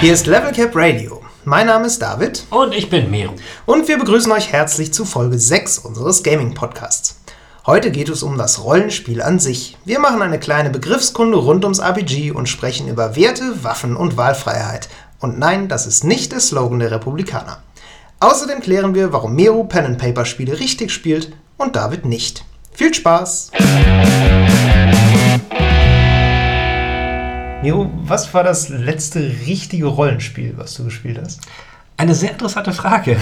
Hier ist Level Cap Radio. Mein Name ist David. Und ich bin Meru. Und wir begrüßen euch herzlich zu Folge 6 unseres Gaming Podcasts. Heute geht es um das Rollenspiel an sich. Wir machen eine kleine Begriffskunde rund ums RPG und sprechen über Werte, Waffen und Wahlfreiheit. Und nein, das ist nicht der Slogan der Republikaner. Außerdem klären wir, warum Meru Pen and Paper Spiele richtig spielt und David nicht. Viel Spaß! Miro, was war das letzte richtige Rollenspiel, was du gespielt hast? Eine sehr interessante Frage.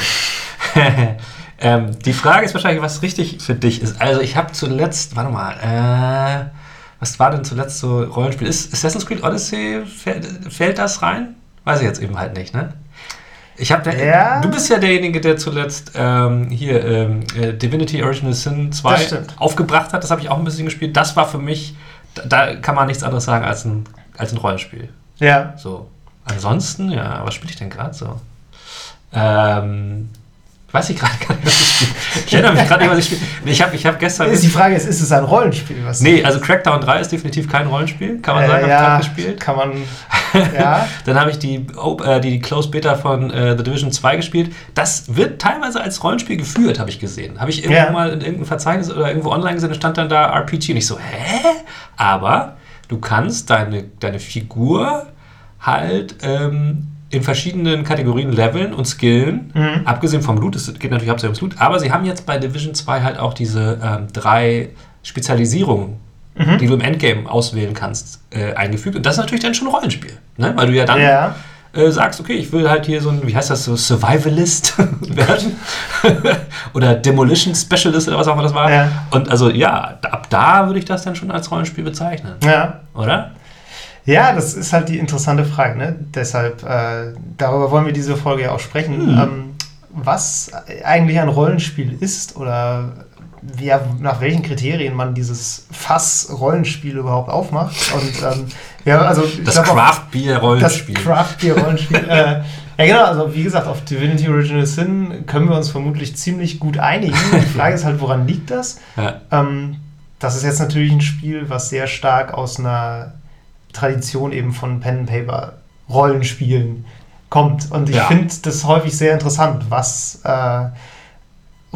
ähm, die Frage ist wahrscheinlich, was richtig für dich ist. Also ich habe zuletzt, warte mal, äh, was war denn zuletzt so Rollenspiel? Ist Assassin's Creed Odyssey, fällt, fällt das rein? Weiß ich jetzt eben halt nicht, ne? Ich habe ja. Du bist ja derjenige, der zuletzt ähm, hier ähm, äh, Divinity Original Sin 2 aufgebracht hat. Das habe ich auch ein bisschen gespielt. Das war für mich, da, da kann man nichts anderes sagen als ein als ein Rollenspiel. Ja. So. Ansonsten, ja, was spiele ich denn gerade so? Ähm, weiß ich gerade gar nicht, was ich spiele. Ich erinnere mich gerade nicht, was ich spiele. Ich habe ich hab gestern. Ist die Frage ist, ist es ein Rollenspiel? Was nee, also Crackdown 3 ist definitiv kein Rollenspiel, kann man äh, sagen, ja, habe ich gespielt. Kann man. Ja. Dann habe ich die, äh, die Closed Beta von äh, The Division 2 gespielt. Das wird teilweise als Rollenspiel geführt, habe ich gesehen. Habe ich irgendwo ja. mal in irgendeinem Verzeichnis oder irgendwo online gesehen, da stand dann da RPG und ich so, hä? Aber du kannst deine, deine Figur halt ähm, in verschiedenen Kategorien leveln und skillen. Mhm. Abgesehen vom Loot, es geht natürlich hauptsächlich ums Loot, aber sie haben jetzt bei Division 2 halt auch diese ähm, drei Spezialisierungen, mhm. die du im Endgame auswählen kannst, äh, eingefügt. Und das ist natürlich dann schon ein Rollenspiel, ne? weil du ja dann ja. Äh, sagst, okay, ich will halt hier so ein, wie heißt das, so Survivalist werden oder Demolition Specialist oder was auch immer das war. Ja. Und also ja, ab da würde ich das dann schon als Rollenspiel bezeichnen. Ja. Oder? Ja, das ist halt die interessante Frage. Ne? Deshalb, äh, darüber wollen wir diese Folge ja auch sprechen. Mhm. Ähm, was eigentlich ein Rollenspiel ist oder wie, nach welchen Kriterien man dieses Fass-Rollenspiel überhaupt aufmacht. Und ähm, ja, also das Craft Beer Rollenspiel. Das Craft Beer Rollenspiel. äh, ja, genau, also wie gesagt, auf Divinity Original Sin können wir uns vermutlich ziemlich gut einigen. Die Frage ist halt, woran liegt das? Ja. Ähm, das ist jetzt natürlich ein Spiel, was sehr stark aus einer Tradition eben von Pen and Paper Rollenspielen kommt. Und ich ja. finde das häufig sehr interessant, was äh,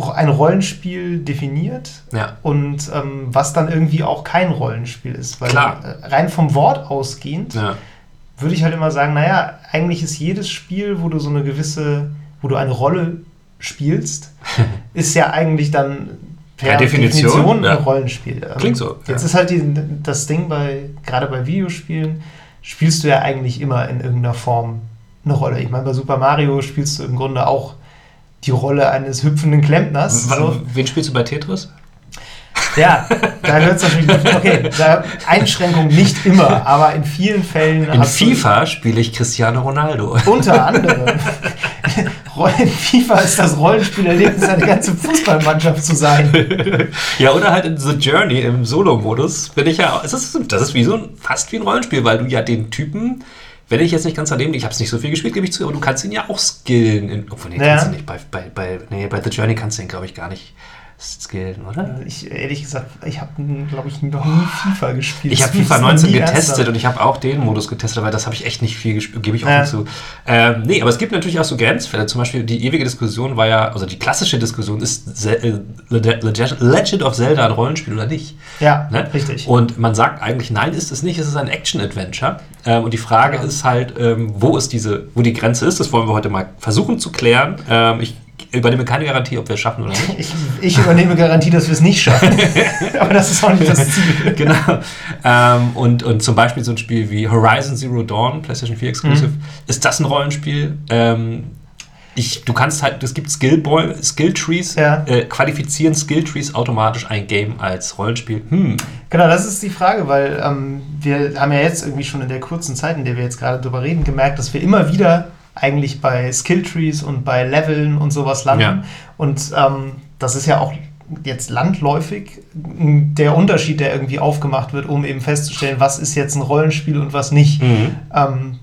ein Rollenspiel definiert ja. und ähm, was dann irgendwie auch kein Rollenspiel ist. Weil Klar. Äh, rein vom Wort ausgehend ja. würde ich halt immer sagen, naja, eigentlich ist jedes Spiel, wo du so eine gewisse, wo du eine Rolle spielst, ist ja eigentlich dann per Definition, Definition ja. ein Rollenspiel. Ähm, Klingt so. Jetzt ist halt die, das Ding bei, gerade bei Videospielen, spielst du ja eigentlich immer in irgendeiner Form eine Rolle. Ich meine, bei Super Mario spielst du im Grunde auch die Rolle eines hüpfenden Klempners. So. Wen spielst du bei Tetris? Ja, da hört es natürlich nicht. Okay, da, Einschränkung nicht immer, aber in vielen Fällen. In FIFA spiele ich Cristiano Ronaldo. Unter anderem. in FIFA ist das Rollenspielerlebnis, eine ganze Fußballmannschaft zu sein. Ja, oder halt in The Journey im Solo-Modus bin ich ja. Das ist, das ist wie so ein, fast wie ein Rollenspiel, weil du ja den Typen wenn ich jetzt nicht ganz daneben ich habe es nicht so viel gespielt, gebe ich zu, aber du kannst ihn ja auch skillen. In, obwohl, nee, ja. kannst du nicht. Bei, bei, bei, nee, bei The Journey kannst du ihn, glaube ich, gar nicht skillen, oder? Ich, ehrlich gesagt, ich habe, glaube ich, noch nie FIFA gespielt. Ich habe FIFA 19 getestet und ich habe auch den Modus getestet, weil das habe ich echt nicht viel gespielt, gebe ich auch ja. zu. Ähm, nee, aber es gibt natürlich auch so Grenzfälle. Zum Beispiel die ewige Diskussion war ja, also die klassische Diskussion ist äh, Legend of Zelda ein Rollenspiel oder nicht? Ja, ne? richtig. Und man sagt eigentlich, nein, ist es nicht, es ist ein Action-Adventure. Ähm, und die Frage ja. ist halt, ähm, wo ist diese, wo die Grenze ist, das wollen wir heute mal versuchen zu klären. Ähm, ich übernehme keine Garantie, ob wir es schaffen oder nicht. Ich, ich übernehme Garantie, dass wir es nicht schaffen. Aber das ist auch nicht das Ziel. genau. Ähm, und, und zum Beispiel so ein Spiel wie Horizon Zero Dawn, PlayStation 4 Exclusive, mhm. ist das ein Rollenspiel? Ähm, ich, du kannst halt, es gibt Skill, Skill Trees, ja. äh, qualifizieren Skill Trees automatisch ein Game als Rollenspiel. Hm. Genau, das ist die Frage, weil ähm, wir haben ja jetzt irgendwie schon in der kurzen Zeit, in der wir jetzt gerade drüber reden, gemerkt, dass wir immer wieder eigentlich bei Skilltrees und bei Leveln und sowas landen. Ja. Und ähm, das ist ja auch jetzt landläufig der Unterschied, der irgendwie aufgemacht wird, um eben festzustellen, was ist jetzt ein Rollenspiel und was nicht. Mhm. Ähm,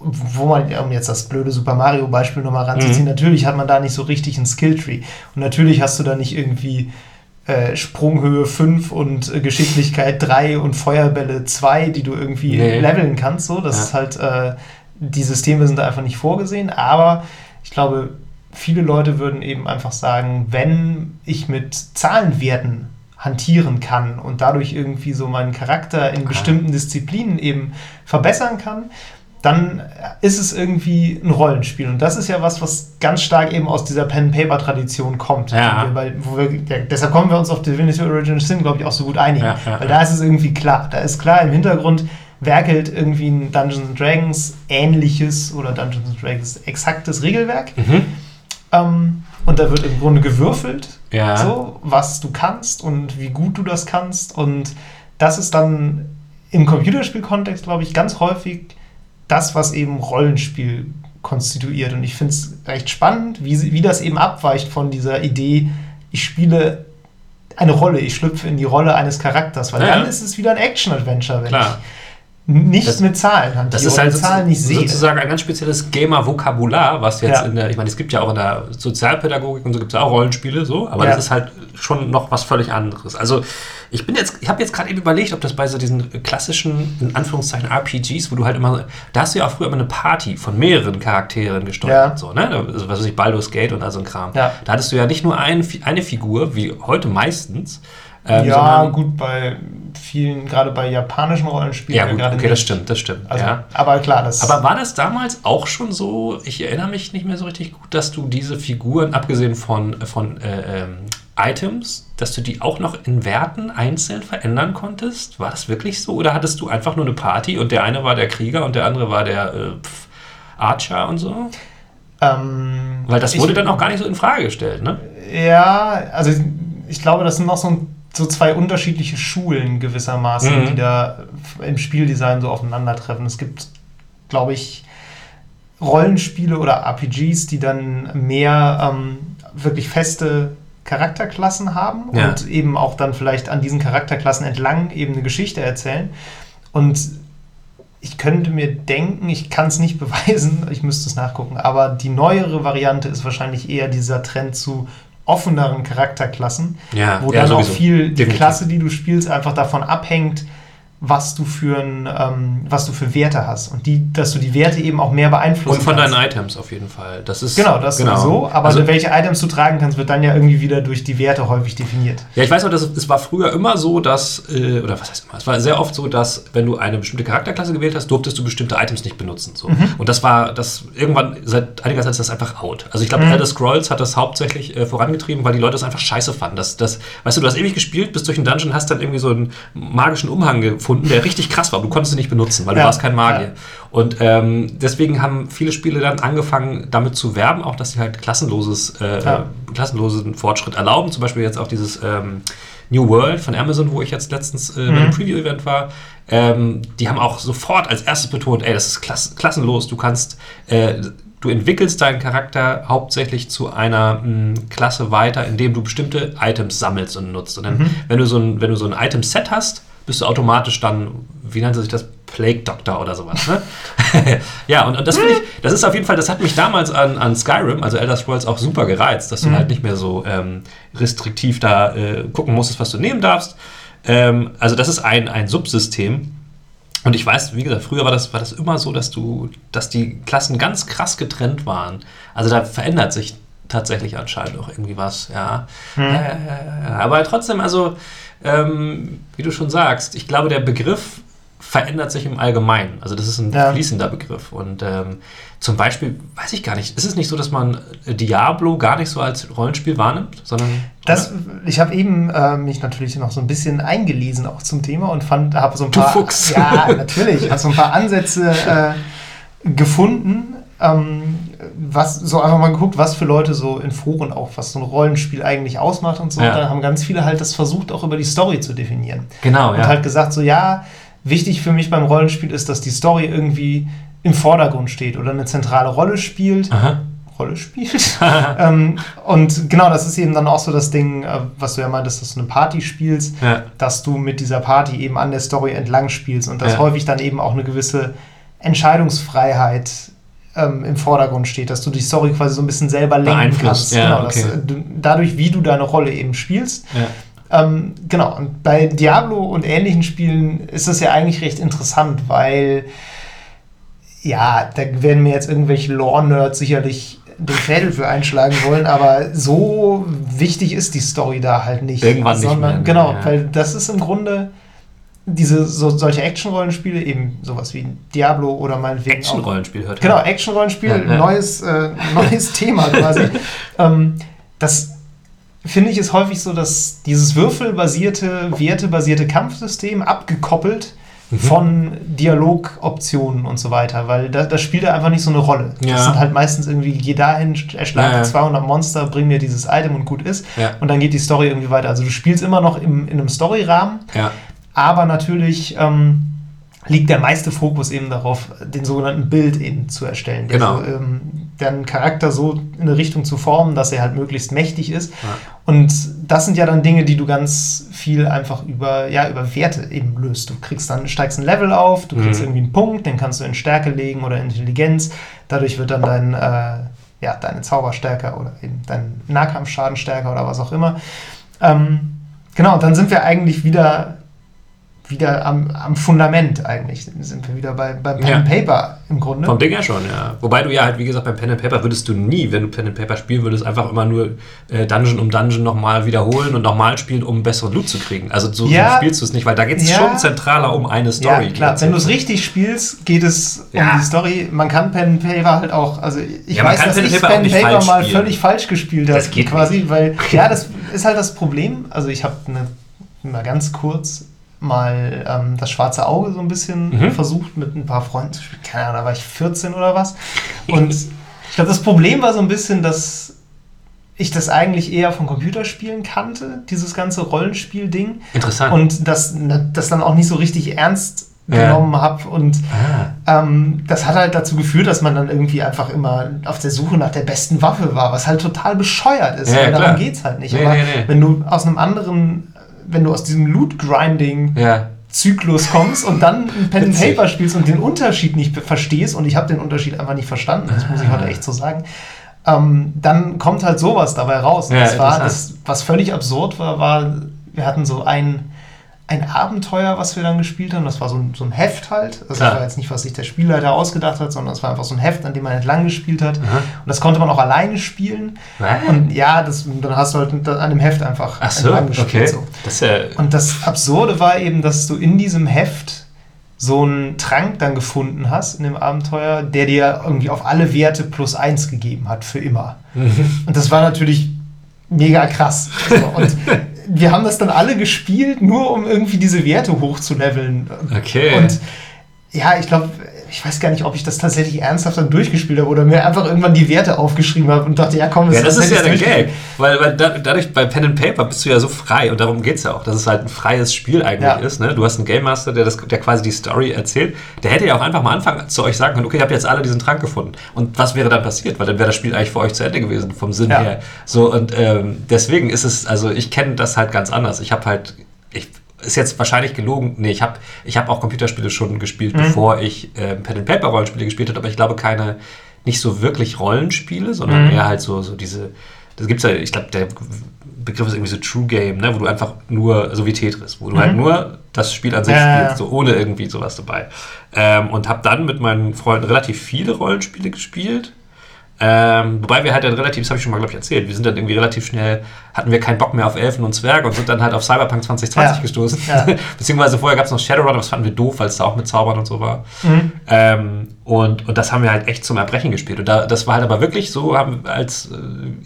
wo man, um jetzt das blöde Super Mario-Beispiel nochmal ranzuziehen, mhm. natürlich hat man da nicht so richtig einen Skilltree. Und natürlich hast du da nicht irgendwie äh, Sprunghöhe 5 und äh, Geschicklichkeit 3 und Feuerbälle 2, die du irgendwie nee. leveln kannst. So. Das ja. ist halt. Äh, die Systeme sind da einfach nicht vorgesehen, aber ich glaube, viele Leute würden eben einfach sagen, wenn ich mit Zahlenwerten hantieren kann und dadurch irgendwie so meinen Charakter in ah. bestimmten Disziplinen eben verbessern kann, dann ist es irgendwie ein Rollenspiel. Und das ist ja was, was ganz stark eben aus dieser Pen-Paper-Tradition kommt. Ja. Wir, weil, wir, deshalb kommen wir uns auf Divinity Original Sin, glaube ich, auch so gut einigen. Ja, ja, weil da ist es irgendwie klar. Da ist klar im Hintergrund, werkelt irgendwie ein Dungeons Dragons ähnliches oder Dungeons Dragons exaktes Regelwerk. Mhm. Ähm, und da wird im Grunde gewürfelt, ja. so, was du kannst und wie gut du das kannst. Und das ist dann im Computerspielkontext, glaube ich, ganz häufig das, was eben Rollenspiel konstituiert. Und ich finde es recht spannend, wie, wie das eben abweicht von dieser Idee, ich spiele eine Rolle, ich schlüpfe in die Rolle eines Charakters, weil ja. dann ist es wieder ein Action-Adventure, wenn Klar. ich nicht das, mit Zahlen hantiere. Das ist halt Zahlen nicht sehe. sozusagen ein ganz spezielles Gamer-Vokabular, was jetzt ja. in der, ich meine, es gibt ja auch in der Sozialpädagogik und so gibt es auch Rollenspiele, so, aber ja. das ist halt schon noch was völlig anderes. Also ich bin jetzt, ich habe jetzt gerade eben überlegt, ob das bei so diesen klassischen, in Anführungszeichen, RPGs, wo du halt immer, da hast du ja auch früher immer eine Party von mehreren Charakteren gesteuert, ja. so, ne? Also, was weiß ich, Baldur's Gate und all so ein Kram. Da hattest du ja nicht nur ein, eine Figur, wie heute meistens, ähm, ja, gut, bei vielen, gerade bei japanischen Rollenspielen. Ja, gut, okay, nicht. das stimmt, das stimmt. Also, ja. Aber klar, das. Aber war das damals auch schon so? Ich erinnere mich nicht mehr so richtig gut, dass du diese Figuren, abgesehen von, von äh, ähm, Items, dass du die auch noch in Werten einzeln verändern konntest? War das wirklich so? Oder hattest du einfach nur eine Party und der eine war der Krieger und der andere war der äh, Archer und so? Ähm, Weil das wurde ich, dann auch gar nicht so in Frage gestellt, ne? Ja, also ich glaube, das sind noch so ein so zwei unterschiedliche Schulen gewissermaßen, mhm. die da im Spieldesign so aufeinandertreffen. Es gibt, glaube ich, Rollenspiele oder RPGs, die dann mehr ähm, wirklich feste Charakterklassen haben ja. und eben auch dann vielleicht an diesen Charakterklassen entlang eben eine Geschichte erzählen. Und ich könnte mir denken, ich kann es nicht beweisen, ich müsste es nachgucken, aber die neuere Variante ist wahrscheinlich eher dieser Trend zu offeneren Charakterklassen, ja, wo ja, dann sowieso. auch viel die Definitiv. Klasse, die du spielst, einfach davon abhängt, was du für ein, ähm, was du für Werte hast und die, dass du die Werte eben auch mehr beeinflussen Und von kannst. deinen Items auf jeden Fall. Das ist genau das genau. sowieso. Aber also, welche Items du tragen kannst, wird dann ja irgendwie wieder durch die Werte häufig definiert. Ja, ich weiß noch, dass es war früher immer so, dass äh, oder was heißt immer? Es war sehr oft so, dass wenn du eine bestimmte Charakterklasse gewählt hast, durftest du bestimmte Items nicht benutzen. So. Mhm. Und das war das irgendwann seit einiger Zeit ist das einfach out. Also ich glaube, mhm. Elder Scrolls hat das hauptsächlich äh, vorangetrieben, weil die Leute das einfach scheiße fanden. Das, das, weißt du, du hast ewig gespielt, bist durch einen Dungeon, hast dann irgendwie so einen magischen Umhang gefunden, der richtig krass war. Du konntest sie nicht benutzen, weil du warst kein Magier. Ja. Und ähm, deswegen haben viele Spiele dann angefangen, damit zu werben, auch dass sie halt klassenloses, äh, ja. klassenlosen Fortschritt erlauben. Zum Beispiel jetzt auch dieses ähm, New World von Amazon, wo ich jetzt letztens äh, mhm. bei einem Preview-Event war. Ähm, die haben auch sofort als erstes betont, ey, das ist klass klassenlos. Du kannst äh, du entwickelst deinen Charakter hauptsächlich zu einer mh, Klasse weiter, indem du bestimmte Items sammelst und nutzt. Und dann, mhm. wenn du so ein, wenn du so ein Item-Set hast, bist du automatisch dann, wie nannte sich das? Plague Doctor oder sowas. Ne? ja, und, und das finde ich, das ist auf jeden Fall, das hat mich damals an, an Skyrim, also Elder Scrolls, auch super gereizt, dass du mhm. halt nicht mehr so ähm, restriktiv da äh, gucken musstest, was du nehmen darfst. Ähm, also, das ist ein, ein Subsystem. Und ich weiß, wie gesagt, früher war das, war das immer so, dass du, dass die Klassen ganz krass getrennt waren. Also da verändert sich tatsächlich anscheinend auch irgendwie was, ja. Mhm. Äh, aber trotzdem, also ähm, wie du schon sagst, ich glaube, der Begriff verändert sich im Allgemeinen. Also das ist ein ja. fließender Begriff. Und ähm, zum Beispiel, weiß ich gar nicht, ist es nicht so, dass man Diablo gar nicht so als Rollenspiel wahrnimmt, sondern. Das, ich habe eben äh, mich natürlich noch so ein bisschen eingelesen auch zum Thema und fand, habe so ein paar. Du Fuchs. Ja, natürlich, habe so ein paar Ansätze äh, gefunden. Ähm, was so einfach mal geguckt, was für Leute so in Foren auch, was so ein Rollenspiel eigentlich ausmacht und so. Ja. Und da haben ganz viele halt das versucht, auch über die Story zu definieren. Genau, und ja. halt gesagt, so ja, wichtig für mich beim Rollenspiel ist, dass die Story irgendwie im Vordergrund steht oder eine zentrale Rolle spielt. Aha. Rolle spielt. ähm, und genau, das ist eben dann auch so das Ding, äh, was du ja meintest, dass du eine Party spielst, ja. dass du mit dieser Party eben an der Story entlang spielst und dass häufig dann eben auch eine gewisse Entscheidungsfreiheit ähm, im Vordergrund steht, dass du die Story quasi so ein bisschen selber lenken kannst. Ja, genau, okay. dass, äh, du, dadurch, wie du deine Rolle eben spielst. Ja. Ähm, genau, und bei Diablo und ähnlichen Spielen ist das ja eigentlich recht interessant, weil Ja, da werden mir jetzt irgendwelche Lore-Nerds sicherlich den Fädel für einschlagen wollen, aber so wichtig ist die Story da halt nicht. Irgendwann sondern, nicht mehr. Genau, ja. weil das ist im Grunde diese so, solche Action-Rollenspiele, eben sowas wie Diablo oder meinetwegen. Action-Rollenspiel hört Genau, Action-Rollenspiel, ja, ja. neues, äh, neues Thema quasi. ähm, das finde ich ist häufig so, dass dieses würfelbasierte, wertebasierte Kampfsystem abgekoppelt mhm. von Dialogoptionen und so weiter, weil da, das spielt ja einfach nicht so eine Rolle. Ja. Das sind halt meistens irgendwie, geh dahin, erschlage ja, ja. 200 Monster, bring mir dieses Item und gut ist. Und dann geht die Story irgendwie weiter. Also du spielst immer noch im, in einem Storyrahmen, aber natürlich ähm, liegt der meiste Fokus eben darauf, den sogenannten Bild eben zu erstellen. Genau. Also, ähm, den Charakter so in eine Richtung zu formen, dass er halt möglichst mächtig ist. Ja. Und das sind ja dann Dinge, die du ganz viel einfach über, ja, über Werte eben löst. Du kriegst dann, steigst ein Level auf, du kriegst mhm. irgendwie einen Punkt, den kannst du in Stärke legen oder Intelligenz. Dadurch wird dann dein, äh, ja, deine Zauber stärker oder eben dein Nahkampfschaden stärker oder was auch immer. Ähm, genau, dann sind wir eigentlich wieder wieder am, am Fundament eigentlich. Dann sind wir wieder bei, beim Pen ja. and Paper im Grunde. Vom Ding her schon, ja. Wobei du ja halt, wie gesagt, beim Pen and Paper würdest du nie, wenn du Pen and Paper spielen würdest, einfach immer nur äh, Dungeon um Dungeon nochmal wiederholen und nochmal spielen, um besseren Loot zu kriegen. Also so, ja. so spielst du es nicht, weil da geht es ja. schon zentraler um eine Story. Ja, klar. Wenn du es richtig spielst, geht es um die Story. Man kann Pen and Paper halt auch, also ich weiß, dass Pen ich Pen and Paper mal spielen. völlig falsch gespielt habe. Das geht quasi, nicht. weil, ja, das ist halt das Problem. Also ich habe eine mal ganz kurz mal ähm, das schwarze Auge so ein bisschen mhm. versucht mit ein paar Freunden zu spielen. Keine Ahnung, da war ich 14 oder was. Und ich glaube, das Problem war so ein bisschen, dass ich das eigentlich eher von Computerspielen kannte, dieses ganze Rollenspiel-Ding. Interessant. Und das, das dann auch nicht so richtig ernst genommen ja. habe. Und ah. ähm, das hat halt dazu geführt, dass man dann irgendwie einfach immer auf der Suche nach der besten Waffe war, was halt total bescheuert ist. Ja, weil darum geht es halt nicht. Nee, Aber nee, nee. wenn du aus einem anderen wenn du aus diesem Loot-Grinding ja. Zyklus kommst und dann ein Pen and Paper spielst und den Unterschied nicht verstehst, und ich habe den Unterschied einfach nicht verstanden, das muss ich heute echt so sagen, ähm, dann kommt halt sowas dabei raus. Ja, das war das, was völlig absurd war, war, wir hatten so ein ein Abenteuer, was wir dann gespielt haben. Das war so ein, so ein Heft halt. Also das war jetzt nicht, was sich der Spielleiter ausgedacht hat, sondern es war einfach so ein Heft, an dem man entlang gespielt hat. Aha. Und das konnte man auch alleine spielen. Was? Und ja, das, dann hast du halt an dem Heft einfach Ach so, gespielt. Okay. So. Das ja Und das Absurde war eben, dass du in diesem Heft so einen Trank dann gefunden hast in dem Abenteuer, der dir irgendwie auf alle Werte plus eins gegeben hat für immer. Mhm. Und das war natürlich mega krass. So, und wir haben das dann alle gespielt, nur um irgendwie diese Werte hochzuleveln. Okay. Und ja, ich glaube, ich weiß gar nicht, ob ich das tatsächlich ernsthaft dann durchgespielt habe oder mir einfach irgendwann die Werte aufgeschrieben habe und dachte, ja komm, das, ja, das ist ja der Gag. Weil, weil da, dadurch bei Pen and Paper bist du ja so frei und darum geht es ja auch, dass es halt ein freies Spiel eigentlich ja. ist. Ne? Du hast einen Game Master, der, das, der quasi die Story erzählt. Der hätte ja auch einfach mal anfangen zu euch sagen können, okay, ihr habt jetzt alle diesen Trank gefunden. Und was wäre dann passiert? Weil dann wäre das Spiel eigentlich für euch zu Ende gewesen, vom Sinn ja. her. So, und ähm, deswegen ist es, also ich kenne das halt ganz anders. Ich habe halt, ich ist jetzt wahrscheinlich gelogen. Nee, ich habe ich hab auch Computerspiele schon gespielt, mhm. bevor ich äh, Pen-and-Paper-Rollenspiele gespielt habe, aber ich glaube keine, nicht so wirklich Rollenspiele, sondern mhm. eher halt so, so diese, das gibt es ja, ich glaube, der Begriff ist irgendwie so True Game, ne, wo du einfach nur, so wie Tetris, wo du halt mhm. halt nur das Spiel an sich ja, spielst, so ohne irgendwie sowas dabei. Ähm, und habe dann mit meinen Freunden relativ viele Rollenspiele gespielt ähm, wobei wir halt dann relativ, das habe ich schon mal, glaube ich, erzählt, wir sind dann irgendwie relativ schnell, hatten wir keinen Bock mehr auf Elfen und Zwerge und sind dann halt auf Cyberpunk 2020 ja. gestoßen. Ja. Beziehungsweise vorher gab es noch Shadowrun, aber das fanden wir doof, weil es da auch mit Zaubern und so war. Mhm. Ähm, und, und das haben wir halt echt zum Erbrechen gespielt. Und da, das war halt aber wirklich so, haben als, äh,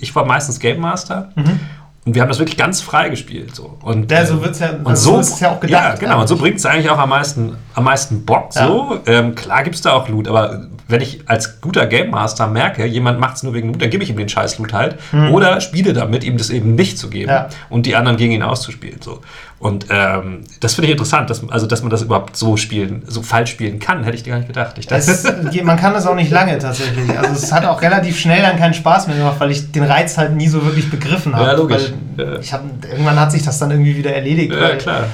ich war meistens Game Master mhm. Und wir haben das wirklich ganz frei gespielt. So. Und, ja, so wird es ja, und also so, ist ja auch gedacht. Ja, genau. Und so bringt es eigentlich auch am meisten, am meisten Bock. Ja. So. Ähm, klar gibt es da auch Loot, aber wenn ich als guter Game Master merke, jemand macht es nur wegen Loot, dann gebe ich ihm den scheiß Loot halt. Mhm. Oder spiele damit, ihm das eben nicht zu geben ja. und die anderen gegen ihn auszuspielen. So. Und ähm, das finde ich interessant, dass, also, dass man das überhaupt so spielen, so falsch spielen kann, hätte ich dir gar nicht gedacht. Ich es, man kann das auch nicht lange tatsächlich. Also es hat auch relativ schnell dann keinen Spaß mehr gemacht, weil ich den Reiz halt nie so wirklich begriffen habe. Ja, logisch. Ja. Ich hab, irgendwann hat sich das dann irgendwie wieder erledigt. Ja, klar.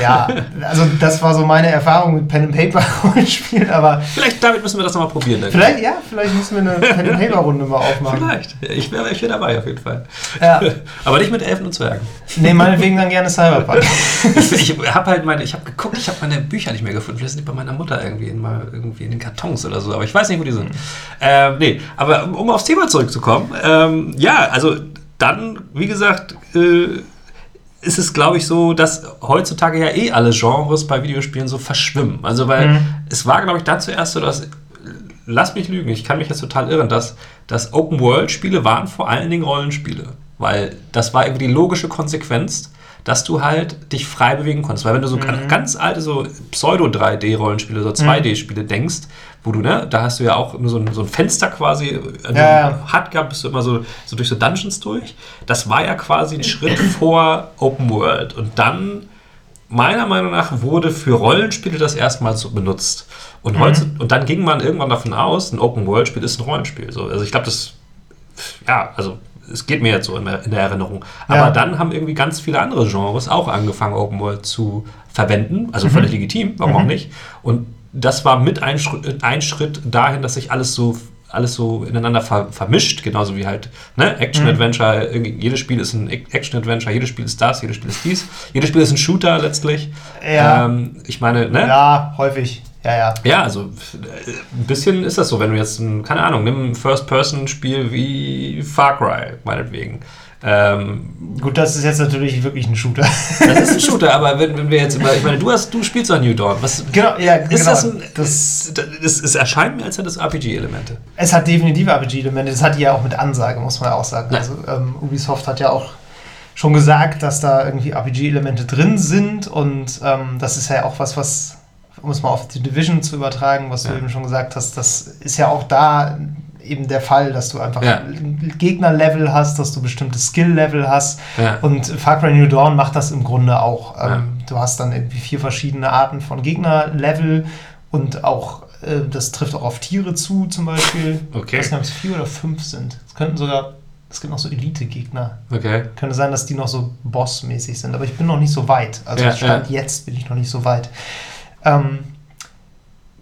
Ja, also das war so meine Erfahrung mit Pen and Paper Rollenspielen, aber vielleicht damit müssen wir das nochmal probieren. Dann. Vielleicht ja, vielleicht müssen wir eine Pen and Paper Runde mal aufmachen. Vielleicht. Ich wäre ich wär dabei auf jeden Fall. Ja. aber nicht mit Elfen und Zwergen. Nee, meinetwegen dann gerne Cyberpunk. ich habe halt meine, ich habe geguckt, ich habe meine Bücher nicht mehr gefunden. Vielleicht sind die bei meiner Mutter irgendwie in, mal irgendwie in den Kartons oder so, aber ich weiß nicht, wo die sind. Ähm, nee, aber um aufs Thema zurückzukommen, ähm, ja, also dann, wie gesagt, äh, ist es, glaube ich, so, dass heutzutage ja eh alle Genres bei Videospielen so verschwimmen. Also, weil mhm. es war, glaube ich, da zuerst so, dass, lass mich lügen, ich kann mich jetzt total irren, dass, dass Open-World-Spiele waren vor allen Dingen Rollenspiele. Weil das war irgendwie die logische Konsequenz, dass du halt dich frei bewegen konntest. Weil wenn du so mhm. ganz alte, so Pseudo-3D-Rollenspiele, so 2D-Spiele mhm. denkst, wo du, ne, da hast du ja auch nur so ein, so ein Fenster quasi, also ja. hat gab, bist du immer so, so durch so Dungeons durch. Das war ja quasi ein Schritt vor Open World. Und dann, meiner Meinung nach, wurde für Rollenspiele das erstmals so benutzt. Und, mhm. und dann ging man irgendwann davon aus, ein Open World-Spiel ist ein Rollenspiel. So, also ich glaube, das, ja, also es geht mir jetzt so in der, in der Erinnerung. Aber ja. dann haben irgendwie ganz viele andere Genres auch angefangen, Open World zu verwenden. Also mhm. völlig legitim, warum mhm. auch nicht. Und das war mit ein Schritt, ein Schritt dahin, dass sich alles so alles so ineinander ver vermischt, genauso wie halt ne? Action-Adventure, mhm. jedes Spiel ist ein Action-Adventure, jedes Spiel ist das, jedes Spiel ist dies, jedes Spiel ist ein Shooter letztlich. Ja. Ähm, ich meine, ne? Ja, häufig. Ja, ja. Ja, also ein bisschen ist das so, wenn du jetzt, ein, keine Ahnung, nimm ein First-Person-Spiel wie Far Cry, meinetwegen. Ähm, Gut, das ist jetzt natürlich wirklich ein Shooter. Das ist ein Shooter, aber wenn, wenn wir jetzt immer, ich meine, du hast, du spielst doch New Dawn. Was, genau, ja, ist genau. das ein, das, das, es erscheint mir, als hätte es RPG-Elemente. Es hat definitiv RPG-Elemente. Das hat die ja auch mit Ansage, muss man ja auch sagen. Ja. Also ähm, Ubisoft hat ja auch schon gesagt, dass da irgendwie RPG-Elemente drin sind und ähm, das ist ja auch was, was, um es mal auf die Division zu übertragen, was ja. du eben schon gesagt hast, das ist ja auch da eben der Fall, dass du einfach ja. Gegnerlevel hast, dass du bestimmte Skill-Level hast. Ja. Und Far Cry New Dawn macht das im Grunde auch. Ja. Ähm, du hast dann irgendwie vier verschiedene Arten von Gegnerlevel und auch, äh, das trifft auch auf Tiere zu, zum Beispiel. Okay. Ich weiß nicht, ob es vier oder fünf sind. Es könnten sogar, es gibt noch so Elite-Gegner. Okay. Könnte sein, dass die noch so bossmäßig sind, aber ich bin noch nicht so weit. Also Stand jetzt bin ich noch nicht so weit. Ähm,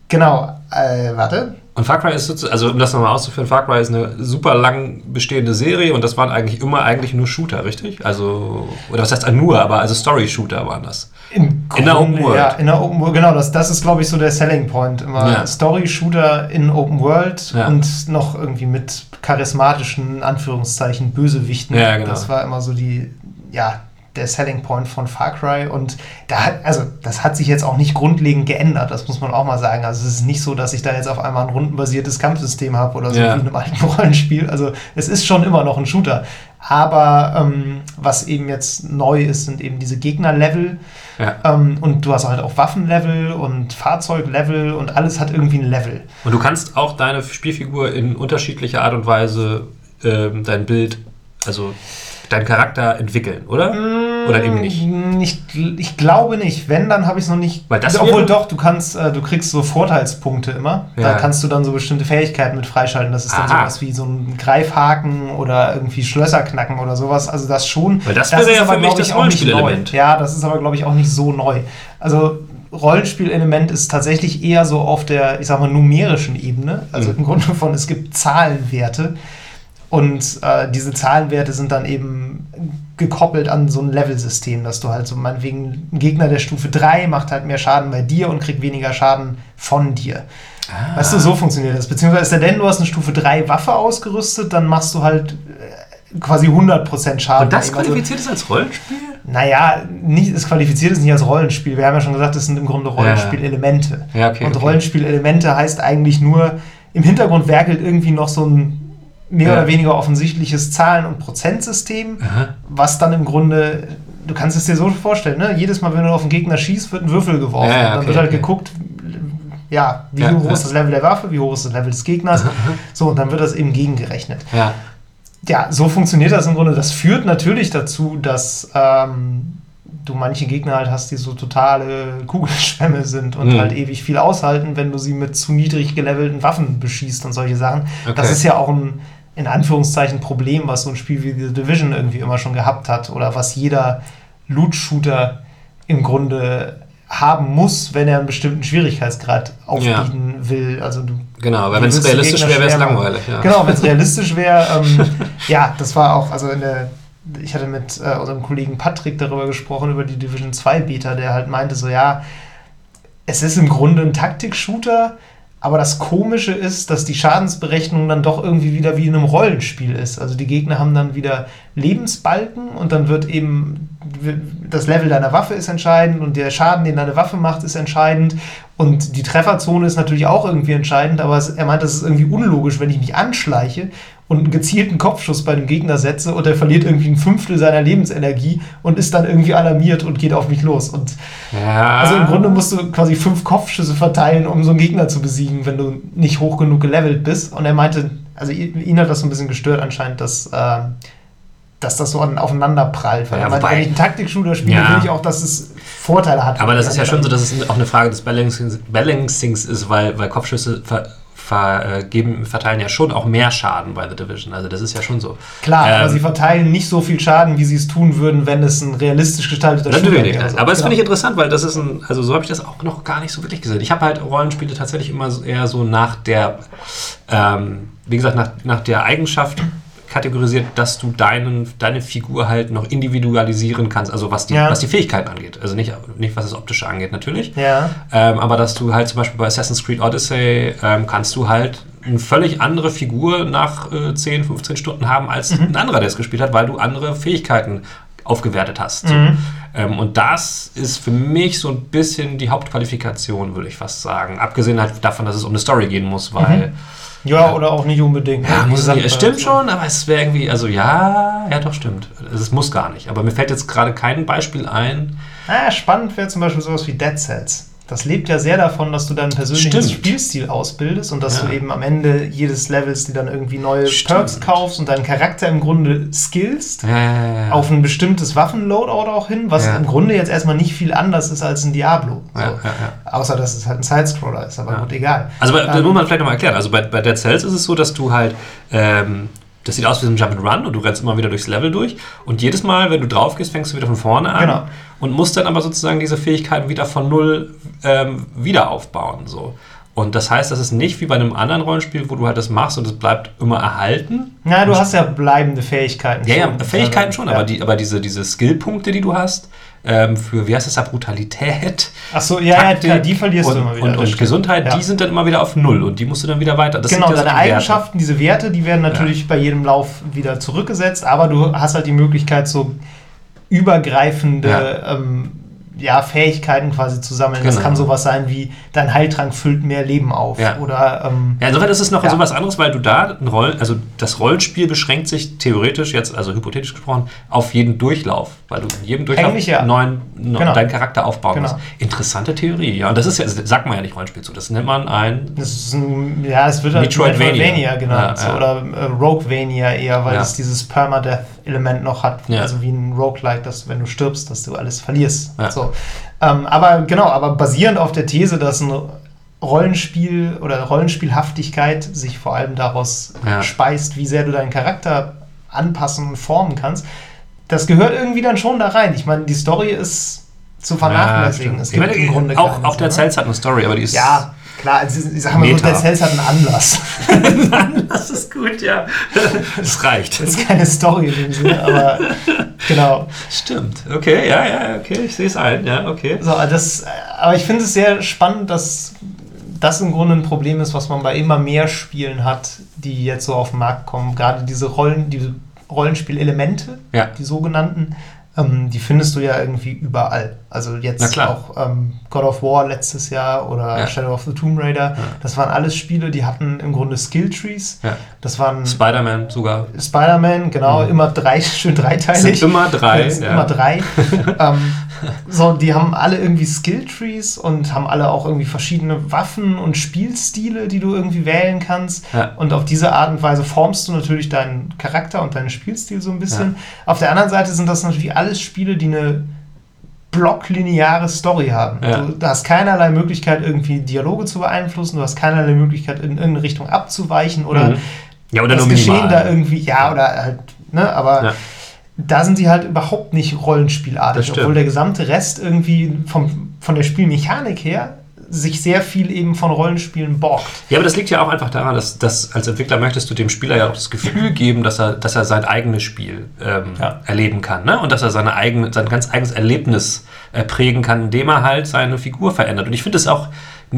genau, äh, warte. Und Far Cry ist sozusagen, also um das nochmal auszuführen, Far Cry ist eine super lang bestehende Serie und das waren eigentlich immer eigentlich nur Shooter, richtig? Also, oder was heißt nur, aber also Story-Shooter waren das. In, in der Open World. Ja, in der Open World, genau, das, das ist, glaube ich, so der Selling Point. Immer ja. Story-Shooter in Open World ja. und noch irgendwie mit charismatischen, Anführungszeichen, Bösewichten. Ja, genau. Das war immer so die, ja, der Selling Point von Far Cry. Und da hat, also das hat sich jetzt auch nicht grundlegend geändert, das muss man auch mal sagen. Also es ist nicht so, dass ich da jetzt auf einmal ein rundenbasiertes Kampfsystem habe oder so ja. wie in einem alten Rollenspiel. Also es ist schon immer noch ein Shooter. Aber ähm, was eben jetzt neu ist, sind eben diese Gegnerlevel. Ja. Ähm, und du hast halt auch Waffenlevel und Fahrzeuglevel und alles hat irgendwie ein Level. Und du kannst auch deine Spielfigur in unterschiedlicher Art und Weise ähm, dein Bild, also deinen Charakter entwickeln, oder? Mm, oder eben nicht? nicht? Ich glaube nicht. Wenn, dann habe ich es noch nicht. Weil das Obwohl doch, du kannst, äh, du kriegst so Vorteilspunkte immer. Ja. Da kannst du dann so bestimmte Fähigkeiten mit freischalten. Das ist dann Aha. sowas wie so ein Greifhaken oder irgendwie Schlösser knacken oder sowas. Also das schon. Weil das, wäre ja für mich das Rollenspielelement. Ja, das ist aber, glaube ich, auch nicht so neu. Also Rollenspielelement ist tatsächlich eher so auf der, ich sag mal, numerischen Ebene. Also mhm. im Grunde von, es gibt Zahlenwerte. Und äh, diese Zahlenwerte sind dann eben gekoppelt an so ein Level-System, dass du halt so meinetwegen ein Gegner der Stufe 3 macht halt mehr Schaden bei dir und kriegt weniger Schaden von dir. Ah. Weißt du, so funktioniert das. Beziehungsweise, denn du hast eine Stufe 3 Waffe ausgerüstet, dann machst du halt äh, quasi 100% Schaden. Und das also qualifiziert es als Rollenspiel? Naja, nicht, es qualifiziert es nicht als Rollenspiel. Wir haben ja schon gesagt, das sind im Grunde Rollenspielelemente. Ja, okay, und okay. Rollenspielelemente heißt eigentlich nur, im Hintergrund werkelt irgendwie noch so ein mehr ja. oder weniger offensichtliches Zahlen- und Prozentsystem, Aha. was dann im Grunde, du kannst es dir so vorstellen, ne? jedes Mal, wenn du auf einen Gegner schießt, wird ein Würfel geworfen. Ja, ja, okay, dann wird halt okay. geguckt, ja, wie hoch ist das Level der Waffe, wie hoch ist das Level des Gegners. So, und dann wird das eben gegengerechnet. Ja. ja, so funktioniert das im Grunde. Das führt natürlich dazu, dass ähm, du manche Gegner halt hast, die so totale Kugelschwämme sind und mhm. halt ewig viel aushalten, wenn du sie mit zu niedrig gelevelten Waffen beschießt und solche Sachen. Okay. Das ist ja auch ein in Anführungszeichen Problem, was so ein Spiel wie The Division irgendwie immer schon gehabt hat oder was jeder Loot-Shooter im Grunde haben muss, wenn er einen bestimmten Schwierigkeitsgrad aufbieten ja. will. Also du, genau, weil wenn es realistisch wäre, wäre es langweilig. Ja. Genau, wenn es realistisch wäre, ähm, ja, das war auch, also in der, ich hatte mit äh, unserem Kollegen Patrick darüber gesprochen, über die Division 2 Beta, der halt meinte so, ja, es ist im Grunde ein Taktik-Shooter, aber das Komische ist, dass die Schadensberechnung dann doch irgendwie wieder wie in einem Rollenspiel ist. Also die Gegner haben dann wieder Lebensbalken und dann wird eben das Level deiner Waffe ist entscheidend und der Schaden, den deine Waffe macht, ist entscheidend. Und die Trefferzone ist natürlich auch irgendwie entscheidend, aber er meint, das ist irgendwie unlogisch, wenn ich mich anschleiche und einen gezielten Kopfschuss bei dem Gegner setze und er verliert irgendwie ein Fünftel seiner Lebensenergie und ist dann irgendwie alarmiert und geht auf mich los. Und ja. also im Grunde musst du quasi fünf Kopfschüsse verteilen, um so einen Gegner zu besiegen, wenn du nicht hoch genug gelevelt bist. Und er meinte, also ihn hat das so ein bisschen gestört anscheinend, dass äh, dass das so aufeinander prallt. Weil ja, wobei, wenn ich einen Taktik-Shooter spiele, ja. will ich auch, dass es Vorteile hat. Aber das ist ja schon so, dass es auch eine Frage des Balancings, Balancings ist, weil, weil Kopfschüsse ver, vergeben, verteilen ja schon auch mehr Schaden bei The Division. Also das ist ja schon so. Klar, ähm, aber sie verteilen nicht so viel Schaden, wie sie es tun würden, wenn es ein realistisch gestalteter Shooter wäre. So. Aber das genau. finde ich interessant, weil das ist ein, also so habe ich das auch noch gar nicht so wirklich gesehen. Ich habe halt Rollenspiele tatsächlich immer eher so nach der, ähm, wie gesagt, nach, nach der Eigenschaft kategorisiert, dass du deinen, deine Figur halt noch individualisieren kannst, also was die, ja. was die Fähigkeiten angeht. Also nicht, nicht was das Optische angeht, natürlich. Ja. Ähm, aber dass du halt zum Beispiel bei Assassin's Creed Odyssey ähm, kannst du halt eine völlig andere Figur nach äh, 10, 15 Stunden haben als mhm. ein anderer, der es gespielt hat, weil du andere Fähigkeiten aufgewertet hast. So. Mhm. Ähm, und das ist für mich so ein bisschen die Hauptqualifikation, würde ich fast sagen. Abgesehen halt davon, dass es um eine Story gehen muss, weil mhm ja, oder auch nicht unbedingt. Ja, muss es, es stimmt schon, aber es wäre irgendwie, also ja, ja doch, stimmt. Es muss gar nicht. Aber mir fällt jetzt gerade kein Beispiel ein. Ah, spannend wäre zum Beispiel sowas wie Dead Cells. Das lebt ja sehr davon, dass du deinen persönlichen Stimmt. Spielstil ausbildest und dass ja. du eben am Ende jedes Levels dir dann irgendwie neue Stimmt. Perks kaufst und deinen Charakter im Grunde skillst ja, auf ein bestimmtes Waffenloadout auch hin, was im Grunde jetzt erstmal nicht viel anders ist als ein Diablo. So. Außer dass es halt ein Sidescroller ist, aber gut, egal. Also bei, ähm, muss man vielleicht nochmal erklären. Also bei, bei Dead Cells ist es so, dass du halt ähm, das sieht aus wie ein Jump'n'Run und du rennst immer wieder durchs Level durch. Und jedes Mal, wenn du drauf gehst, fängst du wieder von vorne an. Genau. Und musst dann aber sozusagen diese Fähigkeiten wieder von null ähm, wieder aufbauen. So. Und das heißt, das ist nicht wie bei einem anderen Rollenspiel, wo du halt das machst und es bleibt immer erhalten. Ja, du hast ja bleibende Fähigkeiten. Ja, ja, Fähigkeiten schon, ja. aber, die, aber diese, diese Skillpunkte, die du hast, ähm, für, wie heißt das da, Brutalität. Ach so, ja, Taktik ja, die verlierst und, du immer wieder. Und, und Gesundheit, ja. die sind dann immer wieder auf Null und die musst du dann wieder weiter. Das genau, deine Eigenschaften, Werte. diese Werte, die werden natürlich ja. bei jedem Lauf wieder zurückgesetzt, aber du hast halt die Möglichkeit, so übergreifende ähm, ja, Fähigkeiten quasi zu sammeln. Genau. Das kann sowas sein wie, dein Heiltrank füllt mehr Leben auf. Ja. Oder, ähm, ja, insofern ist es noch ja. sowas anderes, weil du da ein Rollen, also das Rollenspiel beschränkt sich theoretisch, jetzt, also hypothetisch gesprochen, auf jeden Durchlauf. Weil du in jedem Durchlauf ja. neuen, genau. deinen Charakter aufbauen genau. musst. Interessante Theorie, ja. Und das ist ja, das sagt man ja nicht Rollenspiel zu. Das nennt man ein. Das ist ein ja, es wird halt Metroidvania, Metroidvania genannt. Ja, oder äh, Roguevania eher, weil es dieses Permadeath-Element noch hat. Also wie ein Roguelike, dass wenn du stirbst, dass du alles verlierst. So. Ähm, aber genau, aber basierend auf der These, dass ein Rollenspiel oder Rollenspielhaftigkeit sich vor allem daraus ja. speist, wie sehr du deinen Charakter anpassen und formen kannst. Das gehört irgendwie dann schon da rein. Ich meine, die Story ist zu vernachlässigen. Ja, es gibt meine, im Grunde auch, auch der Cells hat eine Story, aber die ist. Ja, klar, also ich sag mal so, der Cells hat einen Anlass. Ein Anlass ist gut, ja. Das reicht. Das ist keine Story in dem Sinne, aber genau. Stimmt. Okay, ja, ja, okay, ich sehe es ein, ja, okay. So, das, aber ich finde es sehr spannend, dass das im Grunde ein Problem ist, was man bei immer mehr Spielen hat, die jetzt so auf den Markt kommen. Gerade diese Rollen, diese Rollenspielelemente, ja. die sogenannten, ähm, die findest du ja irgendwie überall. Also jetzt auch ähm, God of War letztes Jahr oder ja. Shadow of the Tomb Raider. Ja. Das waren alles Spiele, die hatten im Grunde Skilltrees. Ja. Das waren Spider-Man sogar. Spider-Man, genau, mhm. immer drei, schön dreiteilig. Sind immer drei. Sind immer drei. ähm, so, die haben alle irgendwie Skilltrees und haben alle auch irgendwie verschiedene Waffen und Spielstile, die du irgendwie wählen kannst. Und auf diese Art und Weise formst du natürlich deinen Charakter und deinen Spielstil so ein bisschen. Auf der anderen Seite sind das natürlich alles Spiele, die eine blocklineare Story haben. Ja. Du, hast keinerlei Möglichkeit, irgendwie Dialoge zu beeinflussen, du hast keinerlei Möglichkeit, in irgendeine Richtung abzuweichen oder, mhm. ja, oder das Geschehen da irgendwie, ja, oder halt, ne, aber ja. Da sind sie halt überhaupt nicht rollenspielartig, obwohl der gesamte Rest irgendwie vom, von der Spielmechanik her sich sehr viel eben von Rollenspielen borgt. Ja, aber das liegt ja auch einfach daran, dass, dass als Entwickler möchtest du dem Spieler ja auch das Gefühl geben, dass er, dass er sein eigenes Spiel ähm, ja. erleben kann ne? und dass er seine eigene, sein ganz eigenes Erlebnis äh, prägen kann, indem er halt seine Figur verändert. Und ich finde es auch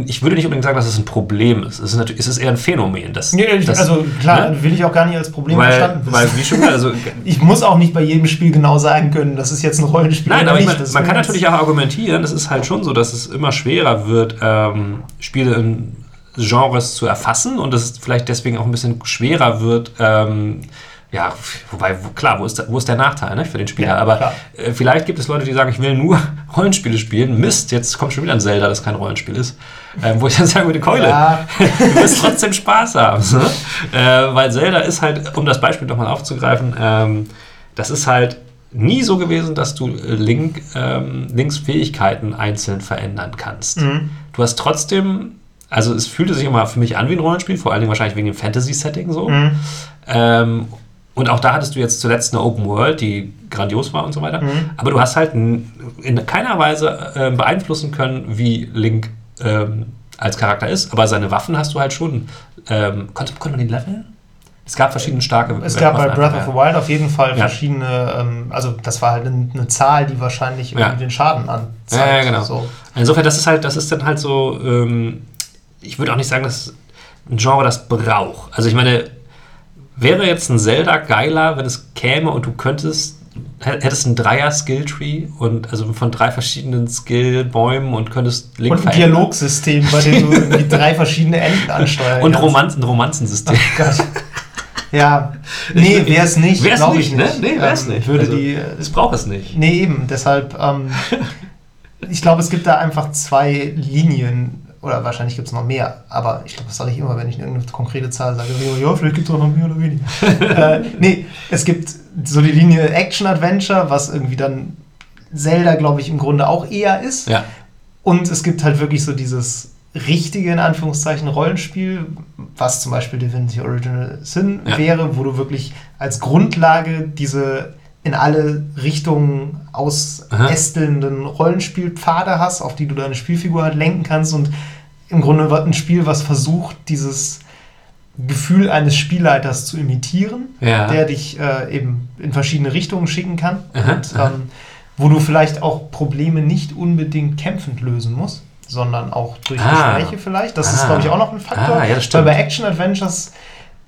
ich würde nicht unbedingt sagen, dass es ein Problem ist. Es ist, natürlich, es ist eher ein Phänomen. Das, ja, das, also klar, ne? will ich auch gar nicht als Problem weil, verstanden. Weil, wie schon also, ich muss auch nicht bei jedem Spiel genau sagen können, das ist jetzt ein Rollenspiel. Nein, aber nicht, man, man kann natürlich auch argumentieren, es ist halt schon so, dass es immer schwerer wird, ähm, Spiele in Genres zu erfassen und es vielleicht deswegen auch ein bisschen schwerer wird, ähm, ja, wobei, klar, wo ist der, wo ist der Nachteil ne, für den Spieler? Ja, Aber äh, vielleicht gibt es Leute, die sagen, ich will nur Rollenspiele spielen. Mist, jetzt kommt schon wieder ein Zelda, das kein Rollenspiel ist. Ähm, wo ich dann sagen würde, Keule, ja. du wirst trotzdem Spaß haben. Ne? Äh, weil Zelda ist halt, um das Beispiel nochmal aufzugreifen, ähm, das ist halt nie so gewesen, dass du Link, ähm, Links Fähigkeiten einzeln verändern kannst. Mhm. Du hast trotzdem, also es fühlte sich immer für mich an wie ein Rollenspiel, vor allen Dingen wahrscheinlich wegen dem Fantasy-Setting so. Mhm. Ähm, und auch da hattest du jetzt zuletzt eine Open World, die grandios war und so weiter. Mhm. Aber du hast halt in keiner Weise äh, beeinflussen können, wie Link ähm, als Charakter ist. Aber seine Waffen hast du halt schon. Ähm, konnte, konnte man den leveln? Es gab verschiedene starke. Es gab bei Breath of the Wild auf jeden Fall ja. verschiedene, ähm, also das war halt eine, eine Zahl, die wahrscheinlich ja. den Schaden anzeigt. Ja, ja genau. So. Insofern, das ist halt, das ist dann halt so, ähm, ich würde auch nicht sagen, dass ein Genre das braucht. Also ich meine, Wäre jetzt ein Zelda geiler, wenn es käme und du könntest, hättest ein Dreier-Skill-Tree und also von drei verschiedenen Skill-Bäumen und könntest Link Und ein Dialogsystem, bei dem du irgendwie drei verschiedene Enden ansteuern Und Romanzen, ein Romanzensystem. Oh Gott. Ja, nee, wäre es nicht. Wäre es nicht, ne? Nee, wäre es ähm, nicht. Würde also, die, es braucht es nicht. Nee, eben. Deshalb, ähm, ich glaube, es gibt da einfach zwei Linien oder wahrscheinlich gibt es noch mehr, aber ich glaube, das sage ich immer, wenn ich irgendeine konkrete Zahl sage. Ja, vielleicht gibt es auch noch mehr oder weniger. äh, nee, es gibt so die Linie Action-Adventure, was irgendwie dann Zelda, glaube ich, im Grunde auch eher ist. Ja. Und es gibt halt wirklich so dieses richtige, in Anführungszeichen, Rollenspiel, was zum Beispiel Divinity Original Sin ja. wäre, wo du wirklich als Grundlage diese in alle Richtungen ausästelnden Rollenspielpfade hast, auf die du deine Spielfigur halt lenken kannst und im Grunde ein Spiel, was versucht, dieses Gefühl eines Spielleiters zu imitieren, ja. der dich äh, eben in verschiedene Richtungen schicken kann aha, und ähm, wo du vielleicht auch Probleme nicht unbedingt kämpfend lösen musst, sondern auch durch ah. Gespräche vielleicht. Das ah. ist, glaube ich, auch noch ein Faktor. Ah, ja, Weil bei Action-Adventures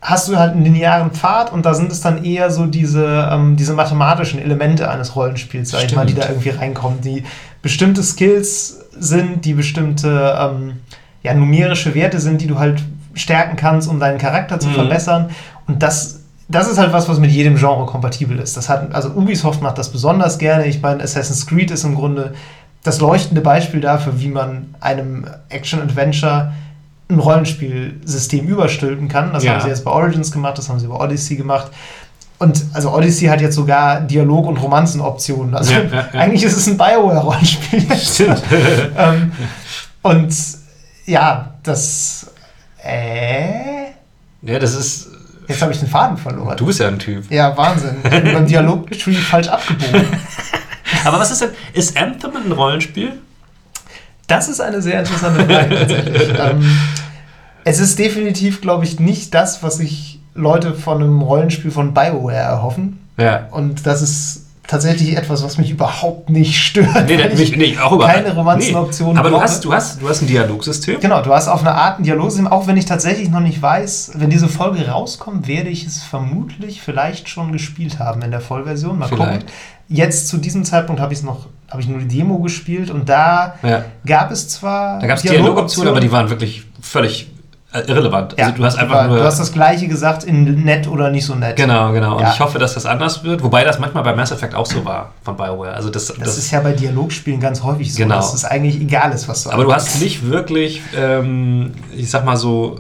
hast du halt einen linearen Pfad und da sind es dann eher so diese, ähm, diese mathematischen Elemente eines Rollenspiels, sag ich mal, die da irgendwie reinkommen, die bestimmte Skills sind, die bestimmte ähm, ja, numerische Werte sind, die du halt stärken kannst, um deinen Charakter zu mhm. verbessern. Und das, das ist halt was, was mit jedem Genre kompatibel ist. Das hat, also Ubisoft macht das besonders gerne. Ich meine, Assassin's Creed ist im Grunde das leuchtende Beispiel dafür, wie man einem Action-Adventure ein Rollenspielsystem überstülpen kann. Das ja. haben sie jetzt bei Origins gemacht, das haben sie bei Odyssey gemacht. Und also Odyssey hat jetzt sogar Dialog- und Romanzenoptionen. Also ja, ja, eigentlich ist es ein Bioware-Rollenspiel. Stimmt. ähm, und ja, das. Äh. Ja, das ist. Jetzt habe ich den Faden verloren. Du bist ja ein Typ. Ja, Wahnsinn. Ich bin beim Dialog-Tree falsch abgebogen. Aber was ist denn. Ist Anthem ein Rollenspiel? Das ist eine sehr interessante Frage tatsächlich. ähm, es ist definitiv, glaube ich, nicht das, was sich Leute von einem Rollenspiel von BioWare erhoffen. Ja. Und das ist tatsächlich etwas, was mich überhaupt nicht stört. Nee, mich, nee, auch überhaupt keine Romanzenoption nee. Aber du hast, du, hast, du hast ein Dialogsystem. Genau, du hast auf eine Art ein Dialogsystem, auch wenn ich tatsächlich noch nicht weiß, wenn diese Folge rauskommt, werde ich es vermutlich vielleicht schon gespielt haben in der Vollversion. Mal vielleicht. gucken. Jetzt zu diesem Zeitpunkt habe ich es noch, habe ich nur die Demo gespielt und da ja. gab es zwar. Da gab es Dialogoptionen, aber die waren wirklich völlig irrelevant. Ja, also du hast einfach nur. Du hast das gleiche gesagt in nett oder nicht so nett. Genau, genau. Und ja. ich hoffe, dass das anders wird. Wobei das manchmal bei Mass Effect auch so war von BioWare. Also das, das, das ist ja bei Dialogspielen ganz häufig so, genau. dass es eigentlich egal ist, was du Aber du hast nicht wirklich, ähm, ich sag mal so,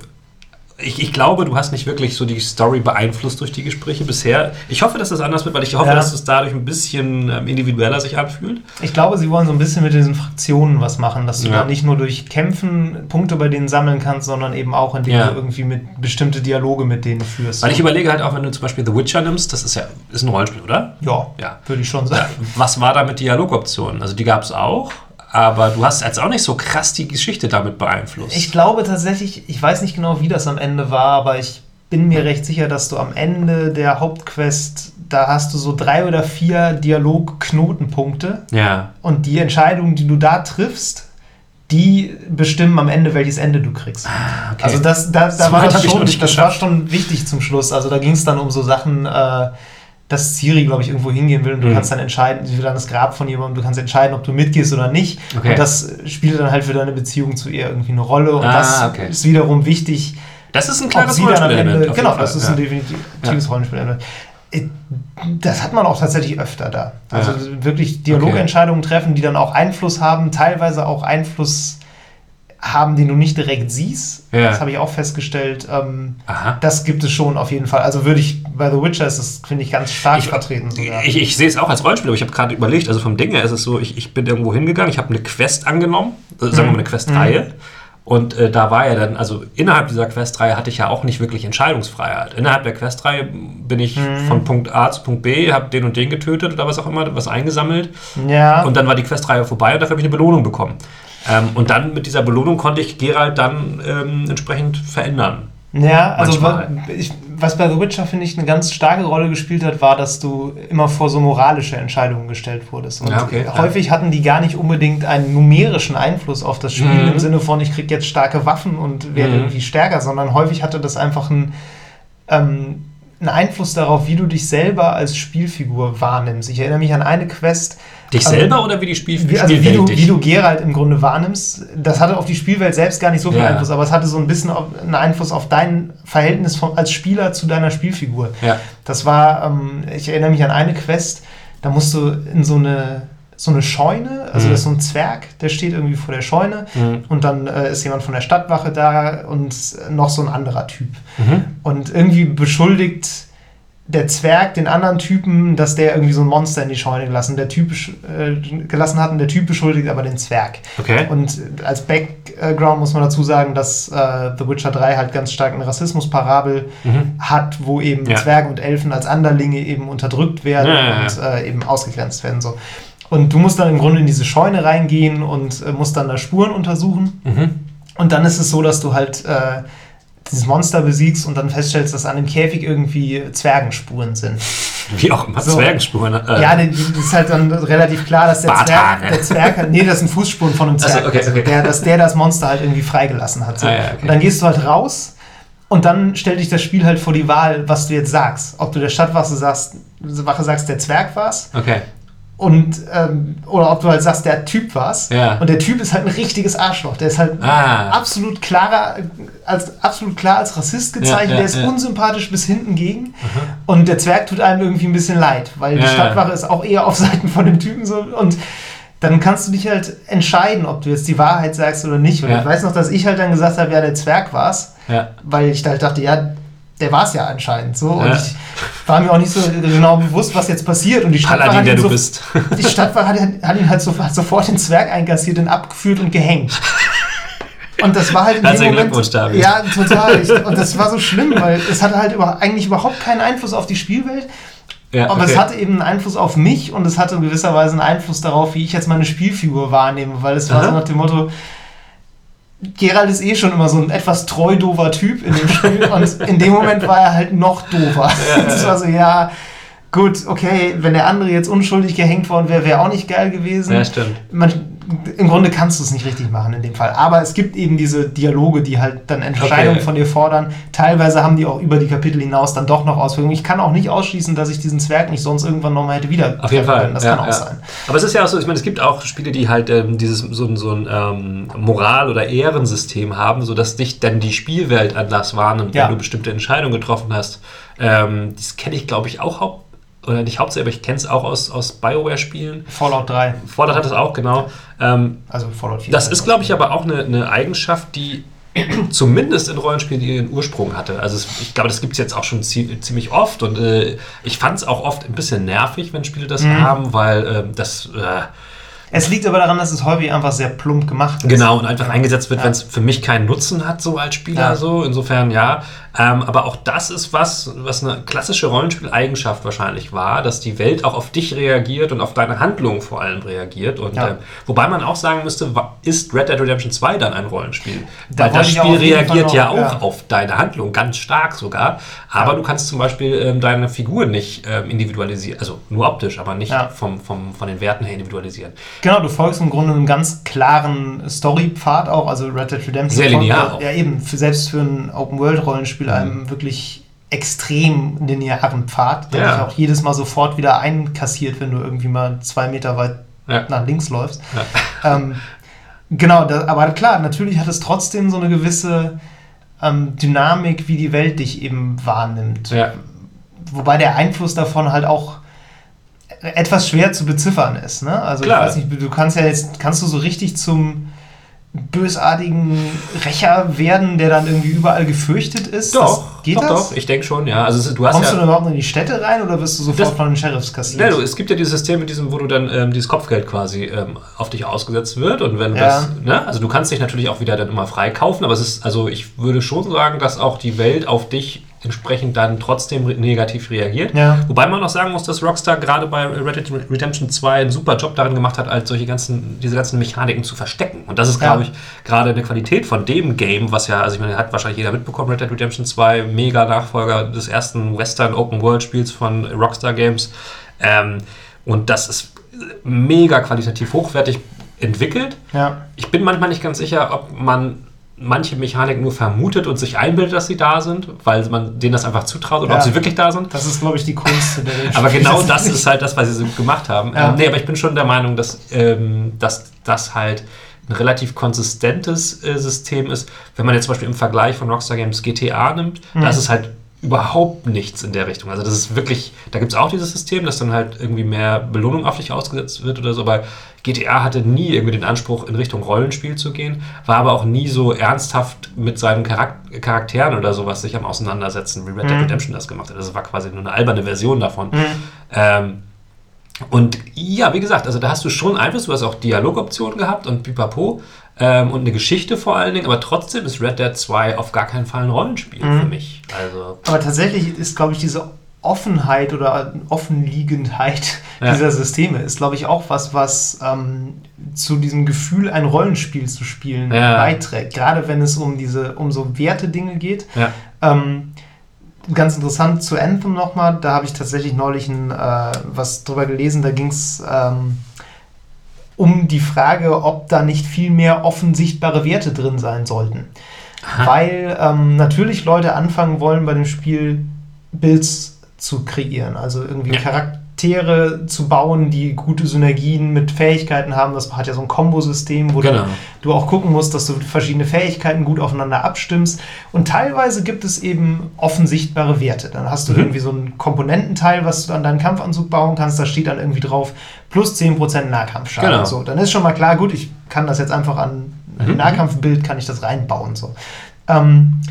ich, ich, glaube, du hast nicht wirklich so die Story beeinflusst durch die Gespräche bisher. Ich hoffe, dass das anders wird, weil ich hoffe, ja. dass es dadurch ein bisschen ähm, individueller sich anfühlt. Ich glaube, sie wollen so ein bisschen mit diesen Fraktionen was machen, dass du ja. da nicht nur durch Kämpfen Punkte bei denen sammeln kannst, sondern eben auch, indem ja. du irgendwie mit bestimmte Dialoge mit denen führst. Weil ich überlege halt auch, wenn du zum Beispiel The Witcher nimmst, das ist ja ist ein Rollenspiel, oder? Ja, ja. würde ich schon sagen. Was war da mit Dialogoptionen? Also die gab es auch aber du hast jetzt auch nicht so krass die Geschichte damit beeinflusst. Ich glaube tatsächlich, ich weiß nicht genau, wie das am Ende war, aber ich bin mir recht sicher, dass du am Ende der Hauptquest, da hast du so drei oder vier Dialogknotenpunkte. Ja. Und die Entscheidungen, die du da triffst, die bestimmen am Ende, welches Ende du kriegst. Ah, okay. Also das, da, da war das schon, das war schon wichtig zum Schluss. Also da ging es dann um so Sachen, äh, dass Siri, glaube ich, irgendwo hingehen will und du mhm. kannst dann entscheiden, sie will dann das Grab von jemandem, du kannst entscheiden, ob du mitgehst oder nicht. Okay. Und das spielt dann halt für deine Beziehung zu ihr irgendwie eine Rolle und ah, das okay. ist wiederum wichtig. Das ist ein klares Rollenspiel. Genau, das ist ja. ein definitives ja. Rollenspiel. Äh, das hat man auch tatsächlich öfter da. Also ja. wirklich Dialogentscheidungen okay. treffen, die dann auch Einfluss haben, teilweise auch Einfluss haben, den du nicht direkt siehst. Das habe ich auch festgestellt. Ähm, das gibt es schon auf jeden Fall. Also würde ich, bei The Witcher ist das, finde ich, ganz stark ich, vertreten. Sogar. Ich, ich, sehe es auch als Rollenspiel, aber ich habe gerade überlegt, also vom Ding her ist es so, ich, ich bin irgendwo hingegangen, ich habe eine Quest angenommen, äh, sagen wir mal eine Questreihe. Mhm. Und äh, da war ja dann, also innerhalb dieser Questreihe hatte ich ja auch nicht wirklich Entscheidungsfreiheit. Innerhalb der Questreihe bin ich mhm. von Punkt A zu Punkt B, habe den und den getötet oder was auch immer, was eingesammelt. Ja. Und dann war die Questreihe vorbei und dafür habe ich eine Belohnung bekommen. Ähm, und dann mit dieser Belohnung konnte ich Gerald dann ähm, entsprechend verändern. Ja, also ich, was bei The Witcher, finde ich, eine ganz starke Rolle gespielt hat, war, dass du immer vor so moralische Entscheidungen gestellt wurdest. Und ja, okay, häufig ja. hatten die gar nicht unbedingt einen numerischen Einfluss auf das Spiel mhm. im Sinne von, ich kriege jetzt starke Waffen und werde mhm. irgendwie stärker, sondern häufig hatte das einfach einen, ähm, einen Einfluss darauf, wie du dich selber als Spielfigur wahrnimmst. Ich erinnere mich an eine Quest, Dich also, selber oder wie die Spiel wie, also Spielwelt? Wie du, wie du Geralt im Grunde wahrnimmst, das hatte auf die Spielwelt selbst gar nicht so viel ja. Einfluss, aber es hatte so ein bisschen einen Einfluss auf dein Verhältnis von, als Spieler zu deiner Spielfigur. Ja. Das war, ähm, ich erinnere mich an eine Quest, da musst du in so eine so eine Scheune, also mhm. das ist so ein Zwerg, der steht irgendwie vor der Scheune mhm. und dann äh, ist jemand von der Stadtwache da und noch so ein anderer Typ. Mhm. Und irgendwie beschuldigt der Zwerg den anderen Typen, dass der irgendwie so ein Monster in die Scheune gelassen, der Typ, äh, gelassen hat und der Typ beschuldigt aber den Zwerg. Okay. Und als Background muss man dazu sagen, dass äh, The Witcher 3 halt ganz stark eine Rassismusparabel mhm. hat, wo eben ja. Zwerge und Elfen als Anderlinge eben unterdrückt werden ja, ja, und äh, eben ausgegrenzt werden. So. Und du musst dann im Grunde in diese Scheune reingehen und äh, musst dann da Spuren untersuchen. Mhm. Und dann ist es so, dass du halt äh, dieses Monster besiegst und dann feststellst, dass an dem Käfig irgendwie Zwergenspuren sind. Wie auch immer, so. Zwergenspuren. Äh. Ja, das ist halt dann relativ klar, dass der Zwerg, der Zwerg, nee, das sind Fußspuren von einem Zwerg, also, okay, okay. Der, dass der das Monster halt irgendwie freigelassen hat. So. Ah, ja, okay. Und dann gehst du halt raus und dann stellt dich das Spiel halt vor die Wahl, was du jetzt sagst. Ob du der Stadtwache sagst, Wache sagst, der Zwerg war's. Okay und ähm, oder ob du halt sagst, der Typ war's. Ja. Und der Typ ist halt ein richtiges Arschloch. Der ist halt ah. absolut klarer, als absolut klar als Rassist gezeichnet. Ja, ja, der ist unsympathisch bis hinten gegen. Mhm. Und der Zwerg tut einem irgendwie ein bisschen leid, weil die Stadtwache ist auch eher auf Seiten von dem Typen so und dann kannst du dich halt entscheiden, ob du jetzt die Wahrheit sagst oder nicht. Und ich weiß noch, dass ich halt dann gesagt habe, ja, der Zwerg war's. Weil ich halt dachte, ja, der war es ja anscheinend so. Und ich war mir auch nicht so genau bewusst, was jetzt passiert. Und die Stadtwache, Paladin, hat, ihn so, bist. die Stadtwache hat, hat ihn halt so, hat sofort den Zwerg einkassiert und abgeführt und gehängt. Und das war halt in dem Moment, David. Ja, total. Ich, und das war so schlimm, weil es hatte halt über, eigentlich überhaupt keinen Einfluss auf die Spielwelt. Ja, aber okay. es hatte eben einen Einfluss auf mich und es hatte in gewisser Weise einen Einfluss darauf, wie ich jetzt meine Spielfigur wahrnehme, weil es war Aha. so nach dem Motto, Gerald ist eh schon immer so ein etwas treu dover Typ in dem Spiel und in dem Moment war er halt noch dover. Ja, das war so, ja, gut, okay, wenn der andere jetzt unschuldig gehängt worden wäre, wäre auch nicht geil gewesen. Ja, stimmt. Man, im Grunde kannst du es nicht richtig machen in dem Fall. Aber es gibt eben diese Dialoge, die halt dann Entscheidungen okay. von dir fordern. Teilweise haben die auch über die Kapitel hinaus dann doch noch Auswirkungen. Ich kann auch nicht ausschließen, dass ich diesen Zwerg nicht sonst irgendwann nochmal hätte wieder. Auf jeden Fall. Können. Das ja, kann auch ja. sein. Aber es ist ja auch so, ich meine, es gibt auch Spiele, die halt ähm, dieses so, so ein ähm, Moral- oder Ehrensystem haben, sodass dich dann die Spielwelt anders wahrnimmt, ja. wenn du bestimmte Entscheidungen getroffen hast. Ähm, das kenne ich, glaube ich, auch hauptsächlich oder nicht hauptsächlich, aber ich kenne es auch aus, aus Bioware-Spielen. Fallout 3. Fallout hat es auch, genau. Ähm, also Fallout 4. Das ist, glaube ich, aber auch eine, eine Eigenschaft, die zumindest in Rollenspielen ihren Ursprung hatte. Also es, ich glaube, das gibt es jetzt auch schon ziemlich oft und äh, ich fand es auch oft ein bisschen nervig, wenn Spiele das mhm. haben, weil äh, das äh, es liegt aber daran, dass es häufig einfach sehr plump gemacht ist. Genau, und einfach ja. eingesetzt wird, ja. wenn es für mich keinen Nutzen hat, so als Spieler. Ja. So. Insofern ja. Ähm, aber auch das ist was, was eine klassische Rollenspieleigenschaft wahrscheinlich war, dass die Welt auch auf dich reagiert und auf deine Handlungen vor allem reagiert. Und äh, wobei man auch sagen müsste, ist Red Dead Redemption 2 dann ein Rollenspiel? Da Weil das Spiel reagiert noch, ja auch auf deine Handlung, ganz stark sogar. Aber du kannst zum Beispiel ähm, deine Figur nicht ähm, individualisieren, also nur optisch, aber nicht vom, vom, von den Werten her individualisieren. Genau, du folgst im Grunde einem ganz klaren Story-Pfad auch, also Red Dead Redemption. Sehr linear. Folgt, ja, eben, für, selbst für ein Open-World-Rollenspiel mhm. einem wirklich extrem linearen Pfad, der ja. dich auch jedes Mal sofort wieder einkassiert, wenn du irgendwie mal zwei Meter weit ja. nach links läufst. Ja. Ähm, genau, da, aber klar, natürlich hat es trotzdem so eine gewisse ähm, Dynamik, wie die Welt dich eben wahrnimmt. Wobei der Einfluss davon halt auch etwas schwer zu beziffern ist. Ne? Also Klar. ich weiß nicht, du kannst ja jetzt, kannst du so richtig zum bösartigen Rächer werden, der dann irgendwie überall gefürchtet ist? Doch, das, geht doch, das? doch, ich denke schon, ja. Also du hast Kommst ja, du überhaupt in die Städte rein oder wirst du sofort das, von den Sheriffs kassiert? Ja, du, es gibt ja dieses System mit diesem, wo du dann ähm, dieses Kopfgeld quasi ähm, auf dich ausgesetzt wird und wenn ja. das, ne? also du kannst dich natürlich auch wieder dann immer freikaufen, aber es ist, also ich würde schon sagen, dass auch die Welt auf dich entsprechend dann trotzdem negativ reagiert. Ja. Wobei man auch sagen muss, dass Rockstar gerade bei Red Dead Redemption 2 einen super Job darin gemacht hat, als solche ganzen, diese ganzen Mechaniken zu verstecken. Und das ist, glaube ich, gerade eine Qualität von dem Game, was ja, also ich meine, hat wahrscheinlich jeder mitbekommen, Red Dead Redemption 2, mega Nachfolger des ersten Western Open World Spiels von Rockstar Games. Ähm, und das ist mega qualitativ hochwertig entwickelt. Ja. Ich bin manchmal nicht ganz sicher, ob man manche Mechanik nur vermutet und sich einbildet, dass sie da sind, weil man denen das einfach zutraut oder ja, ob sie wirklich da sind. Das ist, glaube ich, die Kunst. aber genau das ist halt das, was sie so gemacht haben. Ja. Ähm, nee, aber ich bin schon der Meinung, dass, ähm, dass das halt ein relativ konsistentes äh, System ist. Wenn man jetzt zum Beispiel im Vergleich von Rockstar Games GTA nimmt, mhm. da ist halt überhaupt nichts in der Richtung. Also das ist wirklich, da gibt es auch dieses System, dass dann halt irgendwie mehr Belohnung auf dich ausgesetzt wird oder so, aber GTA hatte nie irgendwie den Anspruch, in Richtung Rollenspiel zu gehen, war aber auch nie so ernsthaft mit seinen Charak Charakteren oder sowas sich am Auseinandersetzen, wie Red Dead mhm. Redemption das gemacht hat. Das war quasi nur eine alberne Version davon. Mhm. Ähm, und ja, wie gesagt, also da hast du schon Einfluss, du hast auch Dialogoptionen gehabt und pipapo ähm, und eine Geschichte vor allen Dingen, aber trotzdem ist Red Dead 2 auf gar keinen Fall ein Rollenspiel mhm. für mich. Also aber tatsächlich ist, glaube ich, diese Offenheit oder Offenliegendheit ja. dieser Systeme ist, glaube ich, auch was, was ähm, zu diesem Gefühl, ein Rollenspiel zu spielen, ja. beiträgt. Gerade wenn es um diese, um so Werte-Dinge geht. Ja. Ähm, ganz interessant zu Anthem nochmal, da habe ich tatsächlich neulich ein, äh, was drüber gelesen, da ging es ähm, um die Frage, ob da nicht viel mehr offensichtbare Werte drin sein sollten. Aha. Weil ähm, natürlich Leute anfangen wollen bei dem Spiel Builds zu kreieren. Also irgendwie ja. Charaktere zu bauen, die gute Synergien mit Fähigkeiten haben. Das hat ja so ein Kombosystem, wo genau. du auch gucken musst, dass du verschiedene Fähigkeiten gut aufeinander abstimmst. Und teilweise gibt es eben offensichtbare Werte. Dann hast du mhm. irgendwie so ein Komponententeil, was du an deinen Kampfanzug bauen kannst. Da steht dann irgendwie drauf, plus 10% Nahkampfschaden. Genau. So, dann ist schon mal klar, gut, ich kann das jetzt einfach an ein mhm. Nahkampfbild, kann ich das reinbauen. So. Ähm,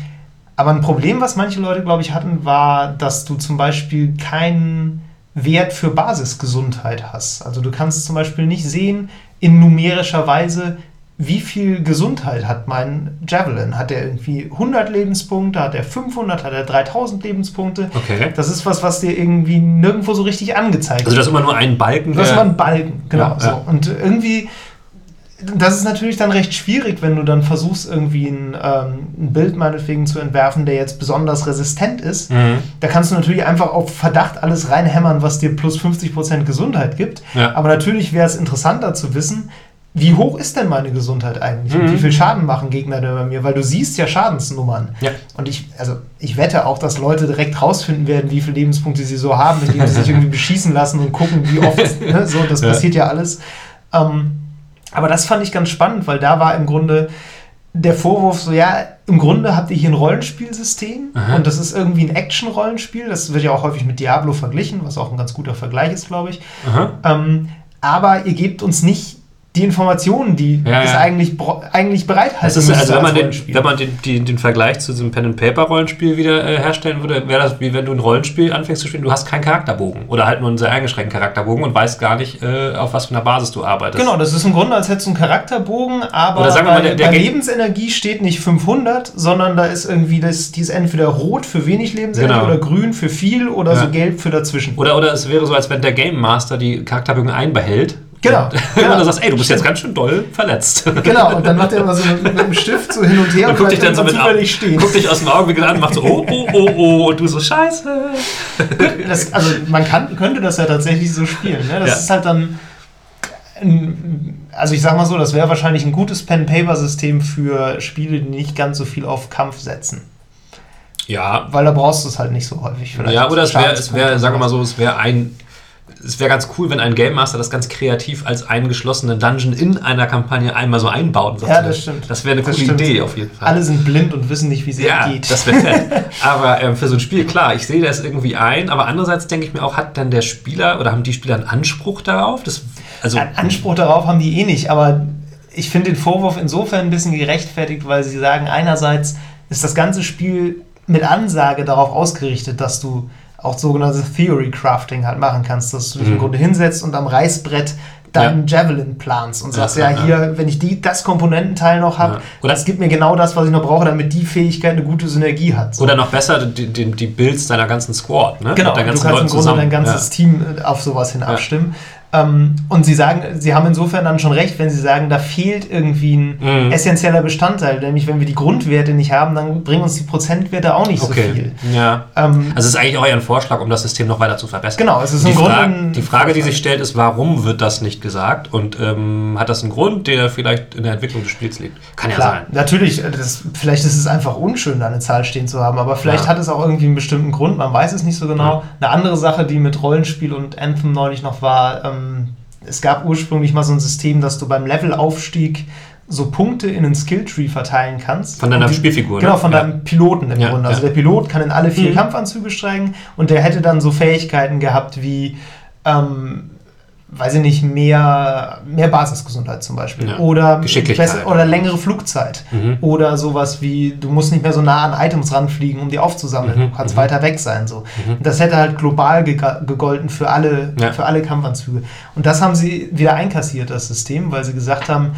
aber ein Problem, was manche Leute, glaube ich, hatten, war, dass du zum Beispiel keinen Wert für Basisgesundheit hast. Also du kannst zum Beispiel nicht sehen, in numerischer Weise, wie viel Gesundheit hat mein Javelin? Hat er irgendwie 100 Lebenspunkte? Hat er 500? Hat er 3000 Lebenspunkte? Okay. Das ist was, was dir irgendwie nirgendwo so richtig angezeigt wird. Also das ist immer nur ein Balken? Das ist immer ein Balken, genau. Ja, so. Ja. Und irgendwie das ist natürlich dann recht schwierig, wenn du dann versuchst, irgendwie ein, ähm, ein, Bild meinetwegen zu entwerfen, der jetzt besonders resistent ist. Mhm. Da kannst du natürlich einfach auf Verdacht alles reinhämmern, was dir plus 50% Gesundheit gibt. Ja. Aber natürlich wäre es interessanter zu wissen, wie hoch ist denn meine Gesundheit eigentlich? Mhm. Und wie viel Schaden machen Gegner denn bei mir? Weil du siehst ja Schadensnummern. Ja. Und ich, also ich wette auch, dass Leute direkt rausfinden werden, wie viele Lebenspunkte sie so haben, indem sie sich irgendwie beschießen lassen und gucken, wie oft. ne, so, das ja. passiert ja alles. Ähm, aber das fand ich ganz spannend, weil da war im Grunde der Vorwurf so, ja, im Grunde habt ihr hier ein Rollenspielsystem Aha. und das ist irgendwie ein Action-Rollenspiel. Das wird ja auch häufig mit Diablo verglichen, was auch ein ganz guter Vergleich ist, glaube ich. Ähm, aber ihr gebt uns nicht die Informationen, die Ja, es ja. eigentlich, eigentlich bereithalten ist, müsste also wenn man, als den, wenn man den, den, den Vergleich zu diesem Pen-and-Paper-Rollenspiel wieder äh, herstellen würde, wäre das wie wenn du ein Rollenspiel anfängst zu spielen, du hast keinen Charakterbogen oder halt nur einen sehr eingeschränkten Charakterbogen und weißt gar nicht, äh, auf was für einer Basis du arbeitest. Genau, das ist im Grunde, als hättest du einen Charakterbogen, aber Oder sagen wir bei, mal, der- der bei Lebensenergie steht nicht 500, sondern da ist irgendwie, das, die ist entweder rot für wenig Lebensenergie Genau. oder grün für viel oder Ja. so gelb für dazwischen. Oder, oder es wäre so, als wenn der Game Master die Charakterbögen einbehält. Genau, Und, genau. und du sagst, ey, du bist jetzt ganz schön doll verletzt. Genau, und dann macht er immer so mit, dem Stift so hin und her Und guckt dich dann so mit stehen. guckt dich aus dem Augenwinkel an und macht so, oh, oh, oh, oh, und du so, scheiße. Das, also man kann, könnte das ja tatsächlich so spielen. Ne? Das Ja. ist halt dann. ein- Also ich sag mal so, das wäre wahrscheinlich ein gutes Pen-Paper-System für Spiele, die nicht ganz so viel auf Kampf setzen. Ja, Weil da brauchst du es halt nicht so häufig. vielleicht. ja oder es wäre, Schadenspunkte sagen wir mal und so, es wäre ein. Es wäre ganz cool, wenn ein Game Master das ganz kreativ als einen geschlossenen Dungeon in einer Kampagne einmal so einbaut. Ja, das stimmt. Das wäre eine Das coole stimmt. Idee auf jeden Fall. Alle sind blind und wissen nicht, wie es ja, geht. das wäre fett. aber ähm, für so ein Spiel, klar, ich sehe das irgendwie ein, aber andererseits denke ich mir auch, hat dann der Spieler oder haben die Spieler einen Anspruch darauf? Das, also, Einen Anspruch darauf haben die eh nicht, aber ich finde den Vorwurf insofern ein bisschen gerechtfertigt, weil sie sagen, einerseits ist das ganze Spiel mit Ansage darauf ausgerichtet, dass du auch sogenanntes Theory Crafting halt machen kannst, dass du dich im Mhm. Grunde hinsetzt und am Reißbrett deinen Javelin planst und sagst, Ja, ja, ja, hier, wenn ich die, das Komponententeil noch habe, Ja. Das gibt mir genau das, was ich noch brauche, damit die Fähigkeit eine gute Synergie hat. So. oder noch besser, die, die, die Builds deiner ganzen Squad, ne? Genau, du kannst im Leuten Grunde zusammen. dein ganzes Team äh, auf sowas hin abstimmen. Ähm, und sie sagen, sie haben insofern dann schon recht, wenn sie sagen, da fehlt irgendwie ein Mhm. essentieller Bestandteil. Nämlich, wenn wir die Grundwerte nicht haben, dann bringen uns die Prozentwerte auch nicht so Okay. viel. Ja. Ähm, Also es ist eigentlich auch eher ein Vorschlag, um das System noch weiter zu verbessern. Genau, es ist die, im Grunde Frage, ein die Frage, die sich stellt, ist, warum wird das nicht gesagt? Und ähm, hat das einen Grund, der vielleicht in der Entwicklung des Spiels liegt? Kann ja Klar, sein. natürlich, das, vielleicht ist es einfach unschön, da eine Zahl stehen zu haben, aber vielleicht Ja. hat es auch irgendwie einen bestimmten Grund, man weiß es nicht so genau. Eine andere Sache, die mit Rollenspiel und Anthem neulich noch war, ähm, es gab ursprünglich mal so ein System, dass du beim Levelaufstieg so Punkte in einen Skilltree verteilen kannst. Von deiner die- Spielfigur, ne? Genau, von Ja. deinem Piloten im Ja, Grunde. Also ja. der Pilot kann in alle vier Mhm. Kampfanzüge steigen und der hätte dann so Fähigkeiten gehabt wie, ähm, weiß ich nicht, mehr, mehr Basisgesundheit zum Beispiel. Ja. Oder, Geschicklichkeit. besser- oder längere Flugzeit. Mhm. Oder sowas wie, du musst nicht mehr so nah an Items ranfliegen, um die aufzusammeln. Mhm, Du kannst mhm. weiter weg sein. So. Mhm. Das hätte halt global gega- gegolten für alle, Ja. für alle Kampfanzüge. Und das haben sie wieder einkassiert, das System, weil sie gesagt haben,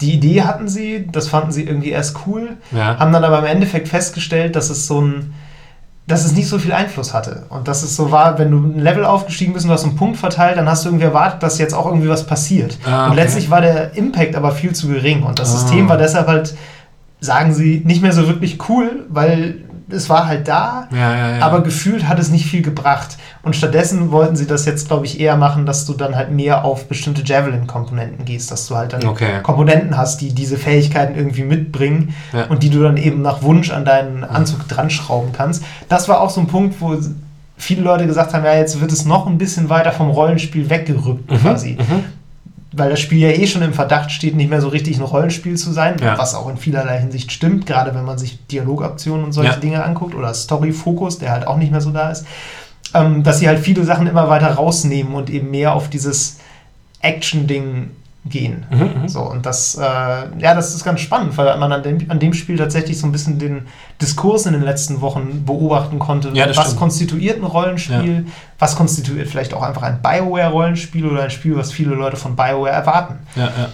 die Idee hatten sie, das fanden sie irgendwie erst cool, Ja. haben dann aber im Endeffekt festgestellt, dass es so ein dass es nicht so viel Einfluss hatte. Und dass es so war, wenn du ein Level aufgestiegen bist und du hast einen Punkt verteilt, dann hast du irgendwie erwartet, dass jetzt auch irgendwie was passiert. Ah, Und okay. letztlich war der Impact aber viel zu gering. Und das Ah. System war deshalb halt, sagen sie, nicht mehr so wirklich cool, weil es war halt da, Ja, ja, ja. aber gefühlt hat es nicht viel gebracht. Und stattdessen wollten sie das jetzt, glaube ich, eher machen, dass du dann halt mehr auf bestimmte Javelin-Komponenten gehst, dass du halt dann Okay. Komponenten hast, die diese Fähigkeiten irgendwie mitbringen und die du dann eben nach Wunsch an deinen Anzug dran schrauben kannst. Das war auch so ein Punkt, wo viele Leute gesagt haben, ja, jetzt wird es noch ein bisschen weiter vom Rollenspiel weggerückt quasi. Mhm. Weil das Spiel ja eh schon im Verdacht steht, nicht mehr so richtig ein Rollenspiel zu sein, Ja. was auch in vielerlei Hinsicht stimmt, gerade wenn man sich Dialogoptionen und solche Ja. Dinge anguckt oder Story-Fokus, der halt auch nicht mehr so da ist, ähm, dass sie halt viele Sachen immer weiter rausnehmen und eben mehr auf dieses Action-Ding gehen. Mhm, mhm. So, und das, äh, ja, das ist ganz spannend, weil man an dem, an dem Spiel tatsächlich so ein bisschen den Diskurs in den letzten Wochen beobachten konnte. Ja, was stimmt. konstituiert ein Rollenspiel? Was konstituiert vielleicht auch einfach ein Bioware-Rollenspiel oder ein Spiel, was viele Leute von Bioware erwarten? Ja, ja.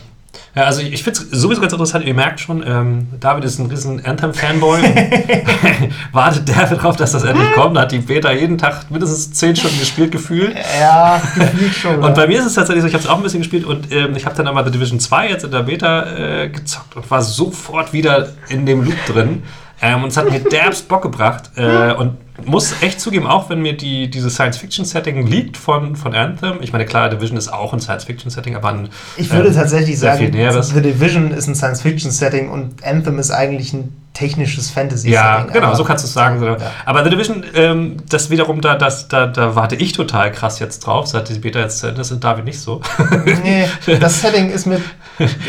Ja, also ich, ich finde es sowieso ganz interessant, ihr merkt schon, ähm, David ist ein riesen Anthem-Fanboy. Wartet der darauf, dass das endlich kommt. Da hat die Beta jeden Tag mindestens 10 Stunden gespielt, gefühlt. Ja, gefühlt schon. Und bei mir ist es tatsächlich so, ich habe es auch ein bisschen gespielt und ähm, ich habe dann einmal The Division 2 jetzt in der Beta äh, gezockt und war sofort wieder in dem Loop drin. Ähm, und es hat mir derbst Bock gebracht. Äh, und muss echt zugeben, auch wenn mir die, diese Science-Fiction-Setting liegt von, von Anthem. Ich meine, klar, Division ist auch ein Science-Fiction-Setting, aber ein, ich würde ähm, tatsächlich sagen. The Division ist ein Science-Fiction-Setting und Anthem ist eigentlich ein technisches Fantasy-Setting. Ja, genau, so kannst du es sagen. Ja. Aber The Division, ähm, das wiederum, da, das, da, da warte ich total krass jetzt drauf, seit die Beta jetzt zu Ende ist, und David nicht so. Nee, das Setting ist mir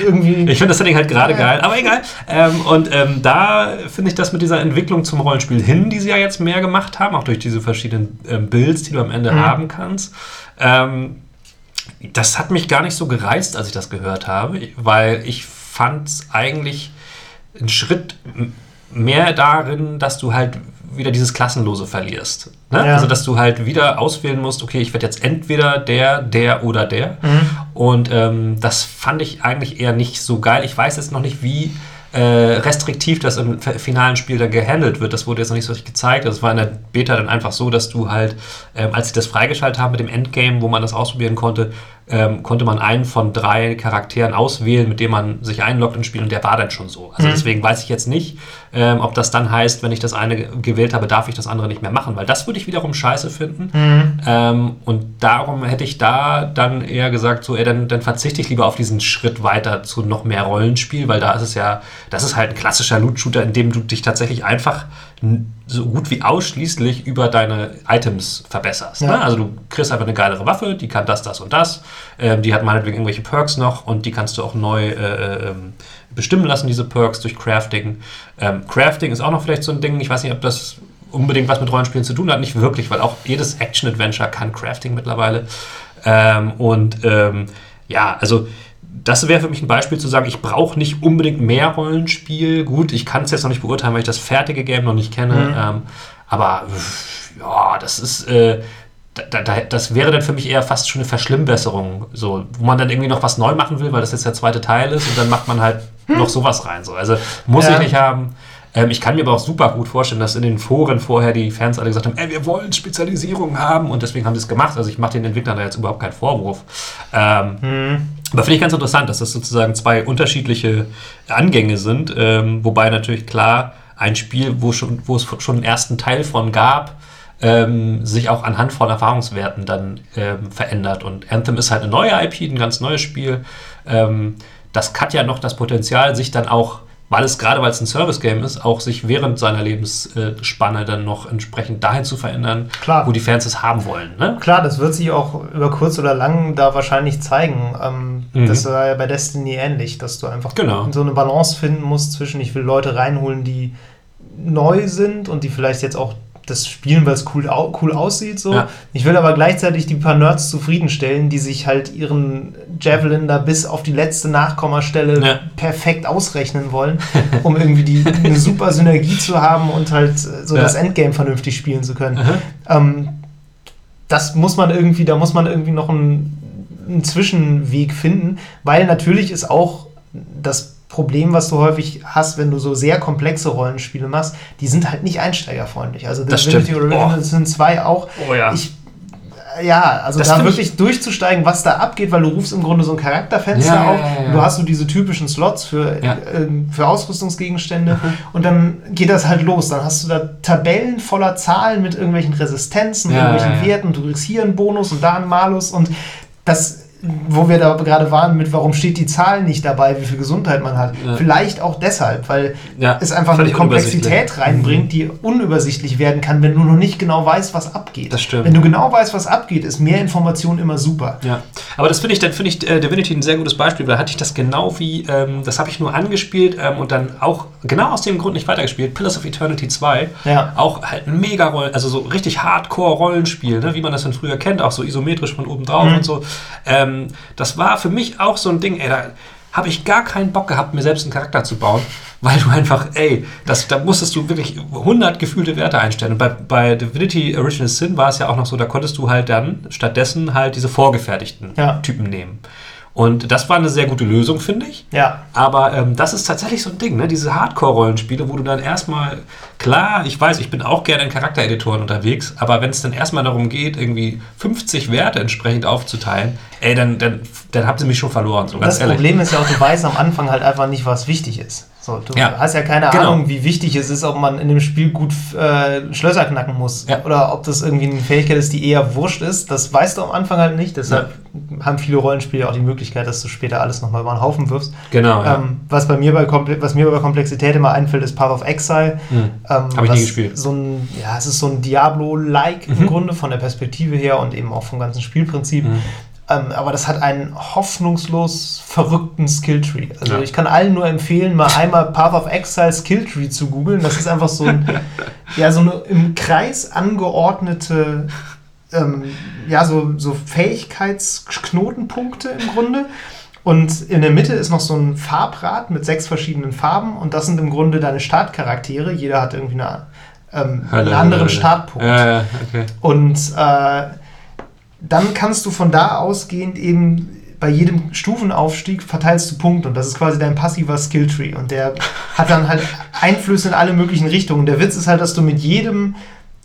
irgendwie. Ich finde das Setting halt gerade Ja. geil, aber egal. Ähm, und ähm, da finde ich das mit dieser Entwicklung zum Rollenspiel hin, die sie ja jetzt mehr gemacht haben, auch durch diese verschiedenen ähm, Builds, die du am Ende Mhm. haben kannst. Ähm, das hat mich gar nicht so gereizt, als ich das gehört habe, weil ich fand es eigentlich einen Schritt mehr darin, dass du halt wieder dieses Klassenlose verlierst. Ne? Ja. Also, dass du halt wieder auswählen musst, okay, ich werde jetzt entweder der, der oder der. Mhm. Und ähm, das fand ich eigentlich eher nicht so geil. Ich weiß jetzt noch nicht, wie äh, restriktiv das im finalen Spiel dann gehandelt wird. Das wurde jetzt noch nicht so richtig gezeigt. Das war in der Beta dann einfach so, dass du halt, ähm, als sie das freigeschaltet haben mit dem Endgame, wo man das ausprobieren konnte, ähm, konnte man einen von drei Charakteren auswählen, mit dem man sich einloggt ins Spiel und der war dann schon so. Also mhm. deswegen weiß ich jetzt nicht, ähm, ob das dann heißt, wenn ich das eine gewählt habe, darf ich das andere nicht mehr machen, weil das würde ich wiederum scheiße finden. Mhm. Ähm, und darum hätte ich da dann eher gesagt, so, ey, dann, dann verzichte ich lieber auf diesen Schritt weiter zu noch mehr Rollenspiel, weil da ist es ja, das ist halt ein klassischer Loot-Shooter, in dem du dich tatsächlich einfach so gut wie ausschließlich über deine Items verbesserst. Ne? Ja. Ne? Also du kriegst einfach eine geilere Waffe, die kann das, das und das. Ähm, die hat meinetwegen irgendwelche Perks noch und die kannst du auch neu äh, äh, ähm, bestimmen lassen, diese Perks durch Crafting. Ähm, Crafting ist auch noch vielleicht so ein Ding, ich weiß nicht, ob das unbedingt was mit Rollenspielen zu tun hat, nicht wirklich, weil auch jedes Action-Adventure kann Crafting mittlerweile. Ähm, und ähm, ja, also das wäre für mich ein Beispiel zu sagen, ich brauche nicht unbedingt mehr Rollenspiel. Gut, ich kann es jetzt noch nicht beurteilen, weil ich das fertige Game noch nicht kenne. Mhm. Ähm, aber ja, das ist. Äh, da, da, das wäre dann für mich eher fast schon eine Verschlimmbesserung, so, wo man dann irgendwie noch was neu machen will, weil das jetzt der zweite Teil ist und dann macht man halt hm. noch sowas rein. So. Also muss ja. ich nicht haben. Ähm, ich kann mir aber auch super gut vorstellen, dass in den Foren vorher die Fans alle gesagt haben, ey, wir wollen Spezialisierung haben und deswegen haben sie es gemacht. Also ich mache den Entwicklern da jetzt überhaupt keinen Vorwurf. Ähm, hm. Aber finde ich ganz interessant, dass das sozusagen zwei unterschiedliche Angänge sind, ähm, wobei natürlich klar ein Spiel, wo, schon, wo es schon einen ersten Teil von gab, ähm, sich auch anhand von Erfahrungswerten dann ähm, verändert. Und Anthem ist halt eine neue IP, ein ganz neues Spiel. Ähm, das hat ja noch das Potenzial, sich dann auch weil es gerade, weil es ein Service-Game ist, auch sich während seiner Lebensspanne dann noch entsprechend dahin zu verändern, Klar. wo die Fans es haben wollen. Ne? Klar, das wird sich auch über kurz oder lang da wahrscheinlich zeigen. Ähm, mhm. Das war ja bei Destiny ähnlich, dass du einfach genau. so eine Balance finden musst zwischen, ich will Leute reinholen, die neu sind und die vielleicht jetzt auch das spielen, weil es cool, cool aussieht. So. Ja. Ich will aber gleichzeitig die paar Nerds zufriedenstellen, die sich halt ihren Javelin da bis auf die letzte Nachkommastelle ja. perfekt ausrechnen wollen, um irgendwie die, eine super Synergie zu haben und halt so ja. das Endgame vernünftig spielen zu können. Ähm, das muss man irgendwie, da muss man irgendwie noch einen, einen Zwischenweg finden, weil natürlich ist auch das Problem, was du häufig hast, wenn du so sehr komplexe Rollenspiele machst, die sind halt nicht einsteigerfreundlich. Also das Divinity Original oh. sind zwei auch. Oh ja. Ich, ja, also das da wirklich durchzusteigen, was da abgeht, weil du rufst im Grunde so ein Charakterfenster ja, auf. Ja, ja, du hast so diese typischen Slots für, äh, für Ausrüstungsgegenstände mhm. und dann geht das halt los. Dann hast du da Tabellen voller Zahlen mit irgendwelchen Resistenzen, irgendwelchen Werten. Du kriegst hier einen Bonus und da einen Malus und das wo wir da gerade waren mit, warum steht die Zahl nicht dabei, wie viel Gesundheit man hat. Ja. Vielleicht auch deshalb, weil ja, es einfach eine Komplexität reinbringt, mhm. die unübersichtlich werden kann, wenn du noch nicht genau weißt, was abgeht. Das stimmt. Wenn du genau weißt, was abgeht, ist mehr Information immer super. Ja, aber das finde ich, dann finde ich äh, Divinity ein sehr gutes Beispiel, weil da hatte ich das genau wie, ähm, das habe ich nur angespielt ähm, und dann auch genau aus dem Grund nicht weitergespielt. Pillars of Eternity 2, ja. auch halt ein mega Rollen, also so richtig Hardcore-Rollenspiel, ne, wie man das dann früher kennt, auch so isometrisch von oben drauf mhm. und so. Ähm, ähm, das war für mich auch so ein Ding, ey, da habe ich gar keinen Bock gehabt, mir selbst einen Charakter zu bauen, weil du einfach, ey, das, da musstest du wirklich 100 gefühlte Werte einstellen. Und bei, bei Divinity Original Sin war es ja auch noch so, da konntest du halt dann stattdessen halt diese vorgefertigten ja. Typen nehmen. Und das war eine sehr gute Lösung, finde ich. Ja. Aber ähm, das ist tatsächlich so ein Ding, ne? diese Hardcore-Rollenspiele, wo du dann erstmal, klar, ich weiß, ich bin auch gerne in Charaktereditoren unterwegs, aber wenn es dann erstmal darum geht, irgendwie 50 Werte entsprechend aufzuteilen, ey, dann, dann, dann habt ihr mich schon verloren. So, das ehrlich. Problem ist ja auch, du weißt am Anfang halt einfach nicht, was wichtig ist. So, du ja. hast ja keine genau. Ahnung, wie wichtig es ist, ob man in dem Spiel gut äh, Schlösser knacken muss. Ja. Oder ob das irgendwie eine Fähigkeit ist, die eher wurscht ist. Das weißt du am Anfang halt nicht. Deshalb ja. haben viele Rollenspiele auch die Möglichkeit, dass du später alles nochmal über den Haufen wirfst. Genau. Ähm, was, bei mir bei was mir bei Komplexität immer einfällt, ist Path of Exile. Mhm. Ähm, Habe ich nie gespielt. So ein, ja, es ist so ein Diablo-like mhm. im Grunde von der Perspektive her und eben auch vom ganzen Spielprinzip. Mhm. Ähm, aber das hat einen hoffnungslos verrückten Skilltree. Also ja. ich kann allen nur empfehlen, mal einmal Path of Exile Skilltree zu googeln. Das ist einfach so ein, ja, so eine im Kreis angeordnete ähm, ja, so, so Fähigkeitsknotenpunkte im Grunde. Und in der Mitte ist noch so ein Farbrad mit sechs verschiedenen Farben und das sind im Grunde deine Startcharaktere. Jeder hat irgendwie eine, ähm, einen anderen Startpunkt. Ja, ja, okay. Und äh, dann kannst du von da ausgehend eben bei jedem Stufenaufstieg verteilst du Punkte und das ist quasi dein passiver Skilltree und der hat dann halt Einflüsse in alle möglichen Richtungen. Der Witz ist halt, dass du mit jedem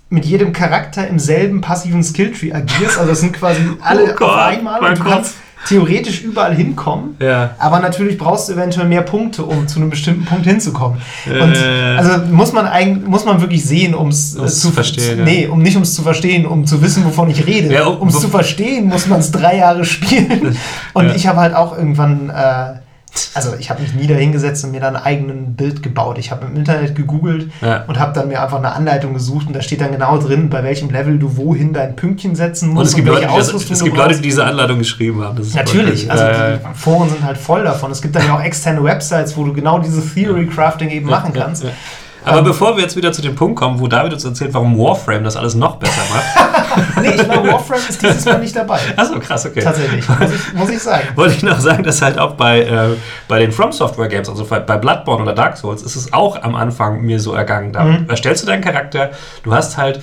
mit jedem Charakter im selben passiven Skilltree agierst. Also das sind quasi alle oh Gott, auf einmal und du kannst theoretisch überall hinkommen. Ja. Aber natürlich brauchst du eventuell mehr Punkte, um zu einem bestimmten Punkt hinzukommen. Äh, und also muss man eigentlich, muss man wirklich sehen, um es äh, zu verstehen. Nee, ja. um nicht um es zu verstehen, um zu wissen, wovon ich rede. Ja, um es zu verstehen, muss man es drei Jahre spielen. Und ich habe halt auch irgendwann. Äh, also ich habe mich nie dahingesetzt und mir dann ein eigenes Bild gebaut. Ich habe im Internet gegoogelt ja. und habe dann mir einfach eine Anleitung gesucht und da steht dann genau drin, bei welchem Level du wohin dein Pünktchen setzen musst. Und es gibt, und Leute, das, es gibt Leute, die diese Anleitung geschrieben haben. Natürlich, also die Foren sind halt voll davon. Es gibt dann ja auch externe Websites, wo du genau dieses Theory Crafting eben machen kannst. Aber ähm, bevor wir jetzt wieder zu dem Punkt kommen, wo David uns erzählt, warum Warframe das alles noch besser macht. nee, ich glaube, Warframe ist dieses Mal nicht dabei. Achso, krass, okay. Tatsächlich, muss ich, muss ich sagen. Wollte ich noch sagen, dass halt auch bei, äh, bei den From Software Games, also bei Bloodborne oder Dark Souls, ist es auch am Anfang mir so ergangen. Da mhm. erstellst du deinen Charakter, du hast halt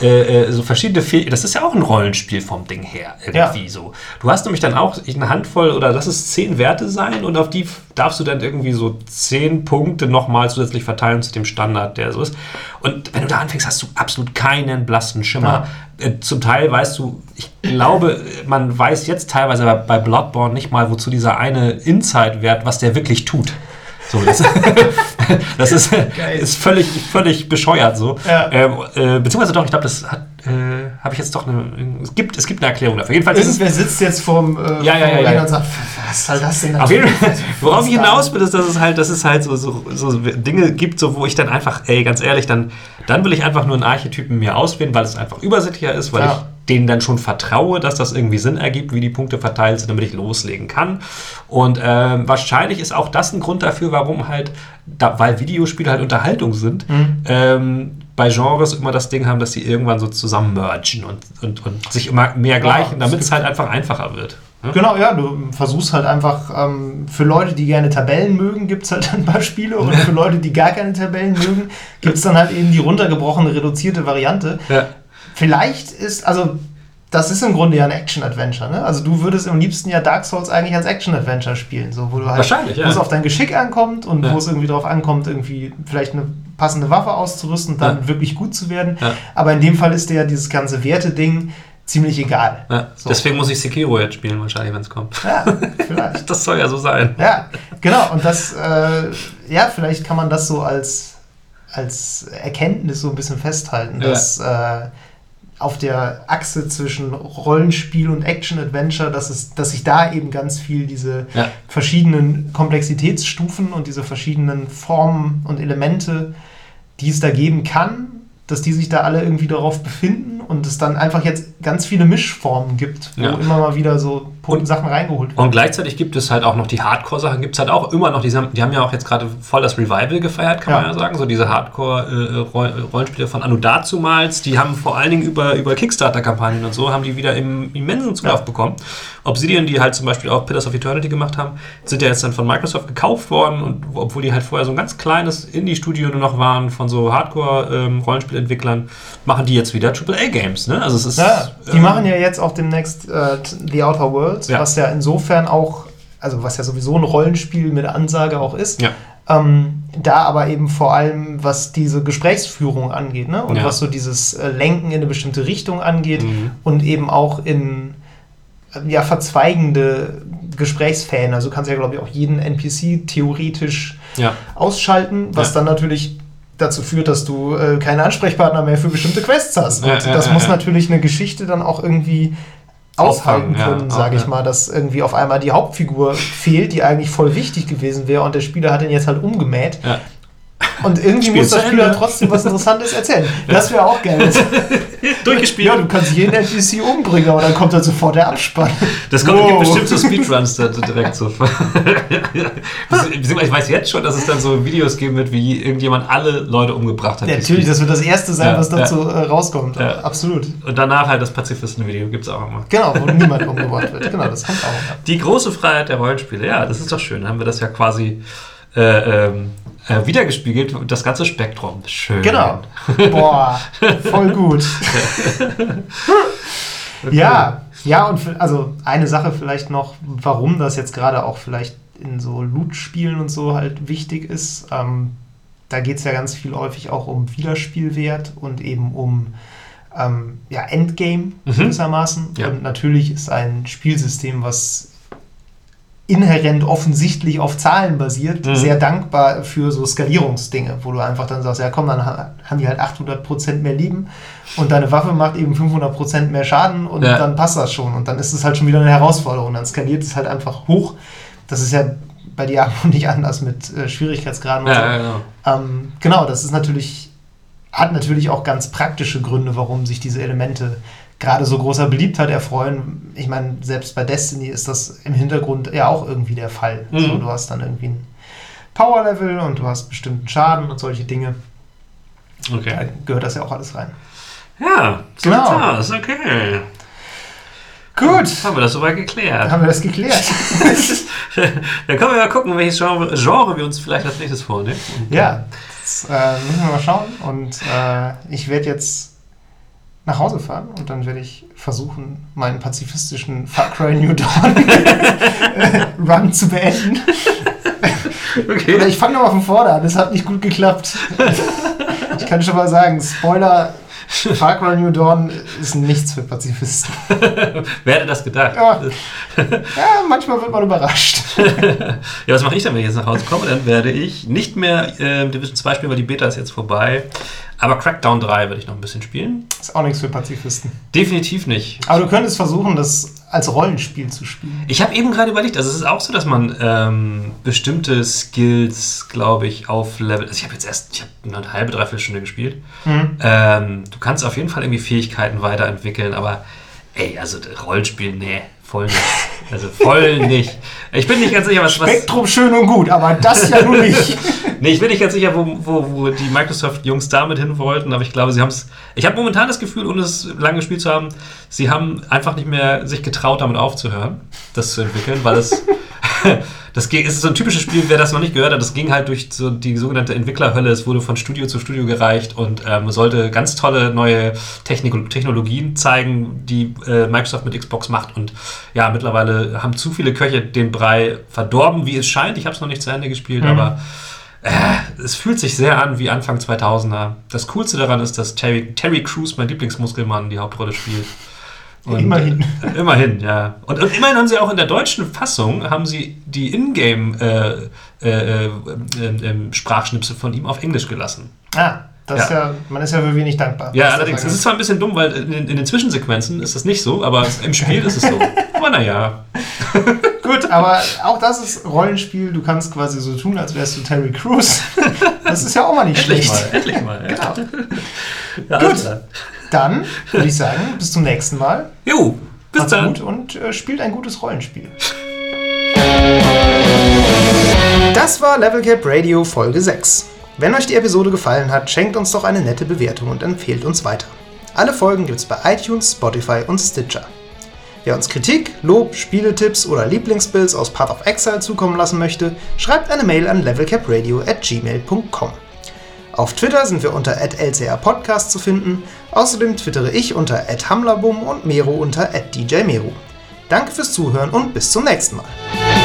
äh, äh, so verschiedene Fe Das ist ja auch ein Rollenspiel vom Ding her, irgendwie ja. so. Du hast nämlich dann auch eine Handvoll oder lass es zehn Werte sein und auf die darfst du dann irgendwie so zehn Punkte nochmal zusätzlich verteilen zu dem Standard, der so ist. Und wenn du da anfängst, hast du absolut keinen blassen Schimmer. Ja. Äh, zum Teil weißt du, ich glaube, man weiß jetzt teilweise bei Bloodborne nicht mal, wozu dieser eine Inside-Wert, was der wirklich tut. So, das, das ist, ist völlig, völlig bescheuert so. Ja. Ähm, äh, beziehungsweise doch, ich glaube, das hat äh, habe ich jetzt doch eine. Es gibt, es gibt eine Erklärung dafür. Jedenfalls Irgendwer sitzt jetzt vorm, äh, ja, ja, ja, ja. und sagt, was soll das denn? Auf jeden Fall, worauf ich hinaus will, ist, dass es halt, dass es halt so, so, so Dinge gibt, so, wo ich dann einfach, ey, ganz ehrlich, dann, dann will ich einfach nur einen Archetypen mir auswählen, weil es einfach übersichtlicher ist, weil ja. ich denen dann schon vertraue, dass das irgendwie Sinn ergibt, wie die Punkte verteilt sind, damit ich loslegen kann. Und ähm, wahrscheinlich ist auch das ein Grund dafür, warum halt, da, weil Videospiele halt Unterhaltung sind, mhm. ähm, bei Genres immer das Ding haben, dass sie irgendwann so zusammen mergen und, und, und sich immer mehr gleichen, ja, damit es halt einfach einfacher wird. Ne? Genau, ja, du versuchst halt einfach, ähm, für Leute, die gerne Tabellen mögen, gibt es halt ein paar Spiele und für Leute, die gar keine Tabellen mögen, gibt es dann halt eben die runtergebrochene, reduzierte Variante. Ja. Vielleicht ist, also das ist im Grunde ja ein Action-Adventure. Ne? Also du würdest am liebsten ja Dark Souls eigentlich als Action-Adventure spielen, so wo du halt, Wahrscheinlich, ja. wo es auf dein Geschick ankommt und ja. wo es irgendwie darauf ankommt, irgendwie vielleicht eine passende Waffe auszurüsten und dann ja. wirklich gut zu werden. Aber in dem Fall ist dir ja dieses ganze Werte-Ding ziemlich egal. So. Deswegen muss ich Sekiro jetzt spielen, wahrscheinlich, wenn es kommt. Ja, vielleicht. das soll ja so sein. Ja, genau. Und das, äh, ja, vielleicht kann man das so als, als Erkenntnis so ein bisschen festhalten, dass äh, auf der Achse zwischen Rollenspiel und Action-Adventure, dass, es, dass sich da eben ganz viel diese ja. verschiedenen Komplexitätsstufen und diese verschiedenen Formen und Elemente, die es da geben kann, dass die sich da alle irgendwie darauf befinden und es dann einfach jetzt ganz viele Mischformen gibt, wo ja. immer mal wieder so und, Sachen reingeholt werden. Und gleichzeitig gibt es halt auch noch die Hardcore-Sachen, gibt es halt auch immer noch, die haben, die haben ja auch jetzt gerade voll das Revival gefeiert, kann ja. man ja sagen, so diese Hardcore-Rollenspiele von Anno dazumals, die haben vor allen Dingen über, über Kickstarter-Kampagnen und so, haben die wieder im immensen Zulauf ja. bekommen. Obsidian, die halt zum Beispiel auch Pillars of Eternity gemacht haben, sind ja jetzt dann von Microsoft gekauft worden und obwohl die halt vorher so ein ganz kleines Indie-Studio nur noch waren von so Hardcore-Rollenspielentwicklern, ähm, machen die jetzt wieder AAA-Games, ne? Also es ist... Ja, die ähm, machen ja jetzt auch demnächst äh, The Outer Worlds, ja. was ja insofern auch, also was ja sowieso ein Rollenspiel mit Ansage auch ist. Ja. Ähm, da aber eben vor allem, was diese Gesprächsführung angeht, ne? Und was so dieses äh, Lenken in eine bestimmte Richtung angeht mhm. und eben auch in ja, verzweigende Gesprächsfäden. Also du kannst ja, glaube ich, auch jeden NPC theoretisch ja. ausschalten, was dann natürlich dazu führt, dass du äh, keine Ansprechpartner mehr für bestimmte Quests hast. Und das muss natürlich eine Geschichte dann auch irgendwie aushalten können, ja, sage ich mal, dass irgendwie auf einmal die Hauptfigur fehlt, die eigentlich voll wichtig gewesen wäre und der Spieler hat ihn jetzt halt umgemäht. Und irgendwie Spiel muss das Spieler trotzdem was Interessantes erzählen. Das wäre auch geil. Durchgespielt. Ja, du kannst jeden NPC umbringen, aber dann kommt dann sofort der Abspann. Das kommt, wow. gibt bestimmt so Speedruns da direkt so. ich weiß jetzt schon, dass es dann so Videos geben wird, wie irgendjemand alle Leute umgebracht hat. Ja, natürlich, das wird das Erste sein, ja, was dazu ja. Äh, rauskommt. Ja. Absolut. Und danach halt das Pazifisten-Video gibt es auch immer. Genau, wo niemand umgebracht wird. Genau, das kommt auch. Die große Freiheit der Rollenspiele, ja, das ist doch schön. Dann haben wir das ja quasi äh, ähm, äh, wiedergespiegelt, das ganze Spektrum. Schön. Genau. Boah, voll gut. okay. Ja, ja, und für, also eine Sache vielleicht noch, warum das jetzt gerade auch vielleicht in so Loot-Spielen und so halt wichtig ist. Ähm, da geht es ja ganz viel häufig auch um Wiederspielwert und eben um ähm, ja, Endgame mhm. gewissermaßen. Ja. Und natürlich ist ein Spielsystem, was inhärent offensichtlich auf Zahlen basiert, mhm. sehr dankbar für so Skalierungsdinge, wo du einfach dann sagst, ja komm, dann haben die halt 800% mehr Leben und deine Waffe macht eben 500% mehr Schaden und ja. dann passt das schon und dann ist es halt schon wieder eine Herausforderung, dann skaliert es halt einfach hoch. Das ist ja bei Diablo nicht anders mit äh, Schwierigkeitsgraden und ja, so. Genau. Ähm, genau, das ist natürlich, hat natürlich auch ganz praktische Gründe, warum sich diese Elemente gerade so großer Beliebtheit erfreuen. Ich meine, selbst bei Destiny ist das im Hintergrund ja auch irgendwie der Fall. Mhm. So, du hast dann irgendwie ein Power-Level und du hast bestimmten Schaden und solche Dinge. Okay. Da gehört das ja auch alles rein. Ja, so genau. das, okay. Gut. Haben wir das soweit geklärt. Haben wir das geklärt. Dann können wir mal gucken, welches Genre, Genre wir uns vielleicht als nächstes vornehmen. ja, das äh, müssen wir mal schauen. Und äh, ich werde jetzt nach Hause fahren und dann werde ich versuchen, meinen pazifistischen Far Cry New Dawn Run zu beenden. Okay. Oder ich fange nochmal von vorne an, das hat nicht gut geklappt. Ich kann schon mal sagen, Spoiler, Far Cry New Dawn ist nichts für Pazifisten. Wer hätte das gedacht? Ja, ja manchmal wird man überrascht. ja, was mache ich dann, wenn ich jetzt nach Hause komme? Dann werde ich nicht mehr äh, Division 2 spielen, weil die Beta ist jetzt vorbei. Aber Crackdown 3 werde ich noch ein bisschen spielen. Ist auch nichts für Pazifisten. Definitiv nicht. Aber du könntest versuchen, das als Rollenspiel zu spielen. Ich habe eben gerade überlegt, also es ist auch so, dass man ähm, bestimmte Skills, glaube ich, auf Level. Also ich habe jetzt erst, ich habe eine halbe, dreiviertel Stunde gespielt. Mhm. Ähm, du kannst auf jeden Fall irgendwie Fähigkeiten weiterentwickeln, aber ey, also Rollenspiel, nee. Voll nicht. Also voll nicht. Ich bin nicht ganz sicher, was. Spektrum was schön und gut, aber das ja nun nicht. nee, ich bin nicht ganz sicher, wo, wo, wo die Microsoft-Jungs damit hin wollten, aber ich glaube, sie haben es. Ich habe momentan das Gefühl, ohne es lange gespielt zu haben, sie haben einfach nicht mehr sich getraut, damit aufzuhören, das zu entwickeln, weil es. das ist so ein typisches Spiel, wer das noch nicht gehört hat, das ging halt durch so die sogenannte Entwicklerhölle. Es wurde von Studio zu Studio gereicht und ähm, sollte ganz tolle neue Technik Technologien zeigen, die äh, Microsoft mit Xbox macht. Und ja, mittlerweile haben zu viele Köche den Brei verdorben, wie es scheint. Ich habe es noch nicht zu Ende gespielt, mhm. aber äh, es fühlt sich sehr an wie Anfang 2000er. Das Coolste daran ist, dass Terry, Terry Crews, mein Lieblingsmuskelmann, die Hauptrolle spielt. Und, immerhin. Äh, immerhin, ja. Und, und, immerhin haben sie auch in der deutschen Fassung haben sie die Ingame äh, äh, äh, ähm, Sprachschnipsel von ihm auf Englisch gelassen. Ah, das ja. Ist ja, man ist ja für wenig dankbar. Ja, allerdings. Das ist zwar ein bisschen dumm, weil in, in, den Zwischensequenzen ist das nicht so, aber im Spiel ist es so. Aber naja. Gut, aber auch das ist Rollenspiel. Du kannst quasi so tun, als wärst du Terry Crews. Das ist ja auch mal nicht endlich schlecht. Mal, endlich mal. Ja. Genau. Ja, Gut. Dann würde ich sagen, bis zum nächsten Mal. Jo, bis Macht's dann. Gut und äh, spielt ein gutes Rollenspiel. Das war Level Cap Radio Folge 6. Wenn euch die Episode gefallen hat, schenkt uns doch eine nette Bewertung und empfehlt uns weiter. Alle Folgen gibt's bei iTunes, Spotify und Stitcher. Wer uns Kritik, Lob, Spieletipps oder Lieblingsbills aus Path of Exile zukommen lassen möchte, schreibt eine Mail an levelcapradio at gmail.com. Auf Twitter sind wir unter lcrpodcast zu finden. Außerdem twittere ich unter hamlerbum und Mero unter djmero. Danke fürs Zuhören und bis zum nächsten Mal.